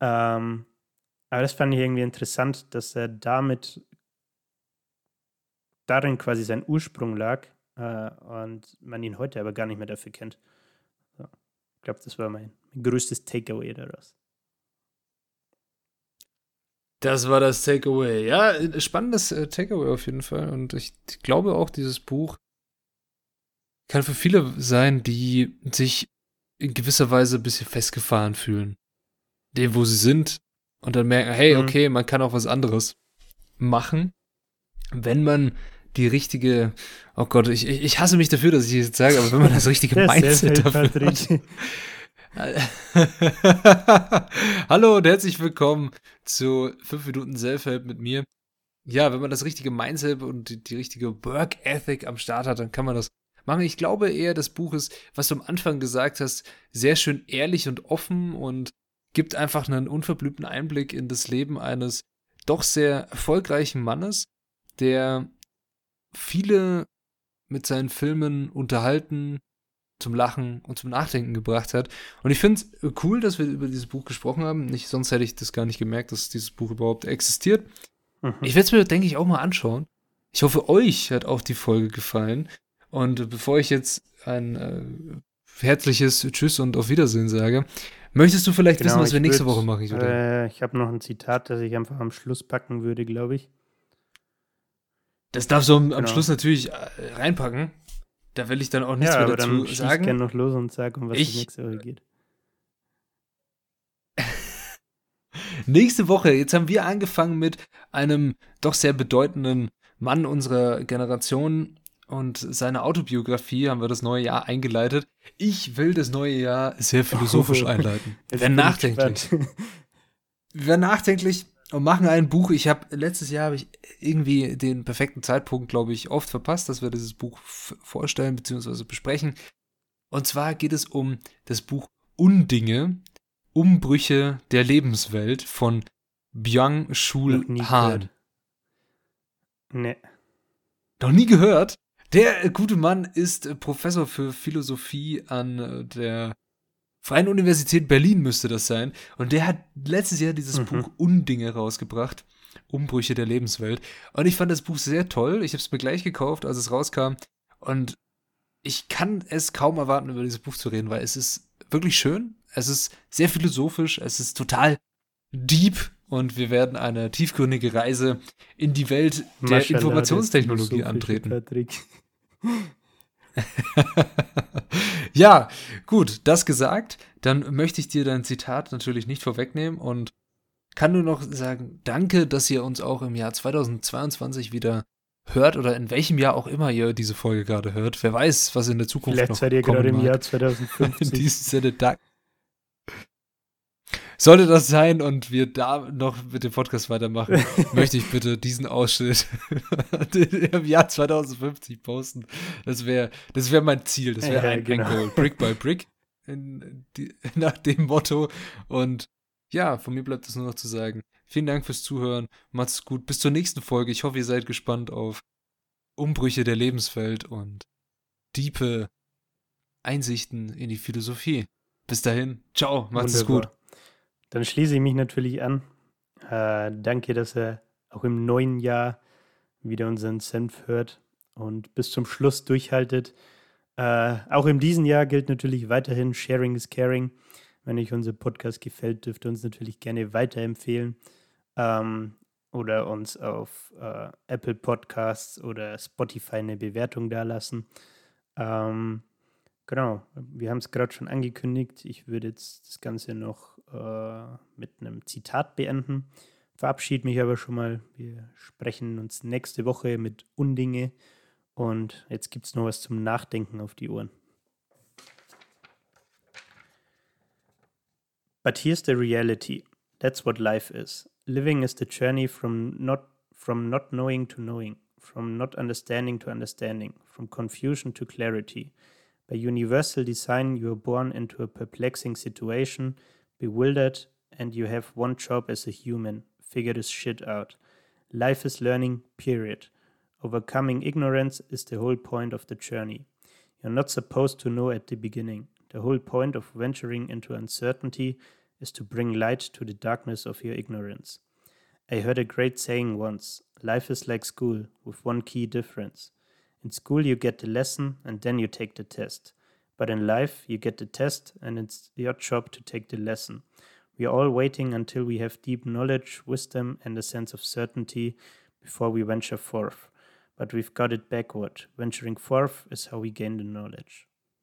Ähm, aber das fand ich irgendwie interessant, dass er damit darin quasi sein Ursprung lag äh, und man ihn heute aber gar nicht mehr dafür kennt. So. Ich glaube, das war mein, mein größtes Takeaway daraus. Das war das Takeaway. Ja, spannendes äh, Takeaway auf jeden Fall. Und ich glaube auch, dieses Buch kann für viele sein, die sich in gewisser Weise ein bisschen festgefahren fühlen. Dem, wo sie sind und dann merken, hey, mhm. okay, man kann auch was anderes machen, wenn man die richtige, oh Gott, ich, ich hasse mich dafür, dass ich jetzt sage, aber wenn man das richtige Mindset dafür hat. Hallo und herzlich willkommen zu 5 Minuten Self-Help mit mir. Ja, wenn man das richtige Mindset und die, die richtige Work Ethic am Start hat, dann kann man das machen. Ich glaube eher, das Buch ist, was du am Anfang gesagt hast, sehr schön ehrlich und offen und gibt einfach einen unverblümten Einblick in das Leben eines doch sehr erfolgreichen Mannes, der viele mit seinen Filmen unterhalten, zum Lachen und zum Nachdenken gebracht hat. Und ich finde es cool, dass wir über dieses Buch gesprochen haben. Nicht, sonst hätte ich das gar nicht gemerkt, dass dieses Buch überhaupt existiert. Mhm. Ich werde es mir, denke ich, auch mal anschauen. Ich hoffe, euch hat auch die Folge gefallen. Und bevor ich jetzt ein äh, herzliches Tschüss und auf Wiedersehen sage, möchtest du vielleicht genau, wissen, was wir nächste würd, Woche machen? Ich, äh, ich habe noch ein Zitat, das ich einfach am Schluss packen würde, glaube ich. Das darfst du am, genau. am Schluss natürlich äh, reinpacken. Da will ich dann auch nichts ja, mehr dazu dann sagen. Ich gerne noch los und sage, um was ich, nächste Woche geht. nächste Woche, jetzt haben wir angefangen mit einem doch sehr bedeutenden Mann unserer Generation und seiner Autobiografie haben wir das neue Jahr eingeleitet. Ich will das neue Jahr sehr philosophisch oh, einleiten. Werden nachdenklich. werden nachdenklich und machen ein Buch. Ich habe letztes Jahr habe ich irgendwie den perfekten Zeitpunkt, glaube ich, oft verpasst, dass wir dieses Buch vorstellen bzw. besprechen. Und zwar geht es um das Buch Undinge, Umbrüche der Lebenswelt von Byung-Chul Han. Nee. Noch nie gehört? Der gute Mann ist Professor für Philosophie an der Freien Universität Berlin müsste das sein. Und der hat letztes Jahr dieses mhm. Buch Undinge rausgebracht. Umbrüche der Lebenswelt. Und ich fand das Buch sehr toll. Ich habe es mir gleich gekauft, als es rauskam. Und ich kann es kaum erwarten, über dieses Buch zu reden, weil es ist wirklich schön. Es ist sehr philosophisch. Es ist total deep. Und wir werden eine tiefgründige Reise in die Welt der Maschallah, Informationstechnologie antreten. Patrick. ja, gut, das gesagt. Dann möchte ich dir dein Zitat natürlich nicht vorwegnehmen und kann nur noch sagen, danke, dass ihr uns auch im Jahr 2022 wieder hört oder in welchem Jahr auch immer ihr diese Folge gerade hört. Wer weiß, was in der Zukunft Vielleicht noch seid ihr gerade im Jahr 2050. in diesem Sinne, danke. Sollte das sein und wir da noch mit dem Podcast weitermachen, möchte ich bitte diesen Ausschnitt im Jahr 2050 posten. Das wäre das wär mein Ziel. Das wäre ja, ein, genau. ein Goal. Brick by Brick. In, die, nach dem Motto. Und ja, von mir bleibt es nur noch zu sagen. Vielen Dank fürs Zuhören. Macht's gut. Bis zur nächsten Folge. Ich hoffe, ihr seid gespannt auf Umbrüche der Lebenswelt und diepe Einsichten in die Philosophie. Bis dahin. Ciao. Macht's Wunderbar. gut. Dann schließe ich mich natürlich an. Äh, danke, dass er auch im neuen Jahr wieder unseren Senf hört und bis zum Schluss durchhaltet. Äh, auch in diesem Jahr gilt natürlich weiterhin Sharing is Caring. Wenn euch unser Podcast gefällt, dürft ihr uns natürlich gerne weiterempfehlen ähm, oder uns auf äh, Apple Podcasts oder Spotify eine Bewertung dalassen. Ähm, Genau, wir haben es gerade schon angekündigt. Ich würde jetzt das Ganze noch äh, mit einem Zitat beenden. Verabschiede mich aber schon mal. Wir sprechen uns nächste Woche mit Undinge. Und jetzt gibt es noch was zum Nachdenken auf die Ohren. But here's the reality. That's what life is. Living is the journey from not from not knowing to knowing, from not understanding to understanding, from confusion to clarity. By universal design, you are born into a perplexing situation, bewildered, and you have one job as a human figure this shit out. Life is learning, period. Overcoming ignorance is the whole point of the journey. You're not supposed to know at the beginning. The whole point of venturing into uncertainty is to bring light to the darkness of your ignorance. I heard a great saying once life is like school, with one key difference. In school, you get the lesson and then you take the test. But in life, you get the test and it's your job to take the lesson. We are all waiting until we have deep knowledge, wisdom, and a sense of certainty before we venture forth. but we've got it backward. Venturing forth is how we gain the knowledge.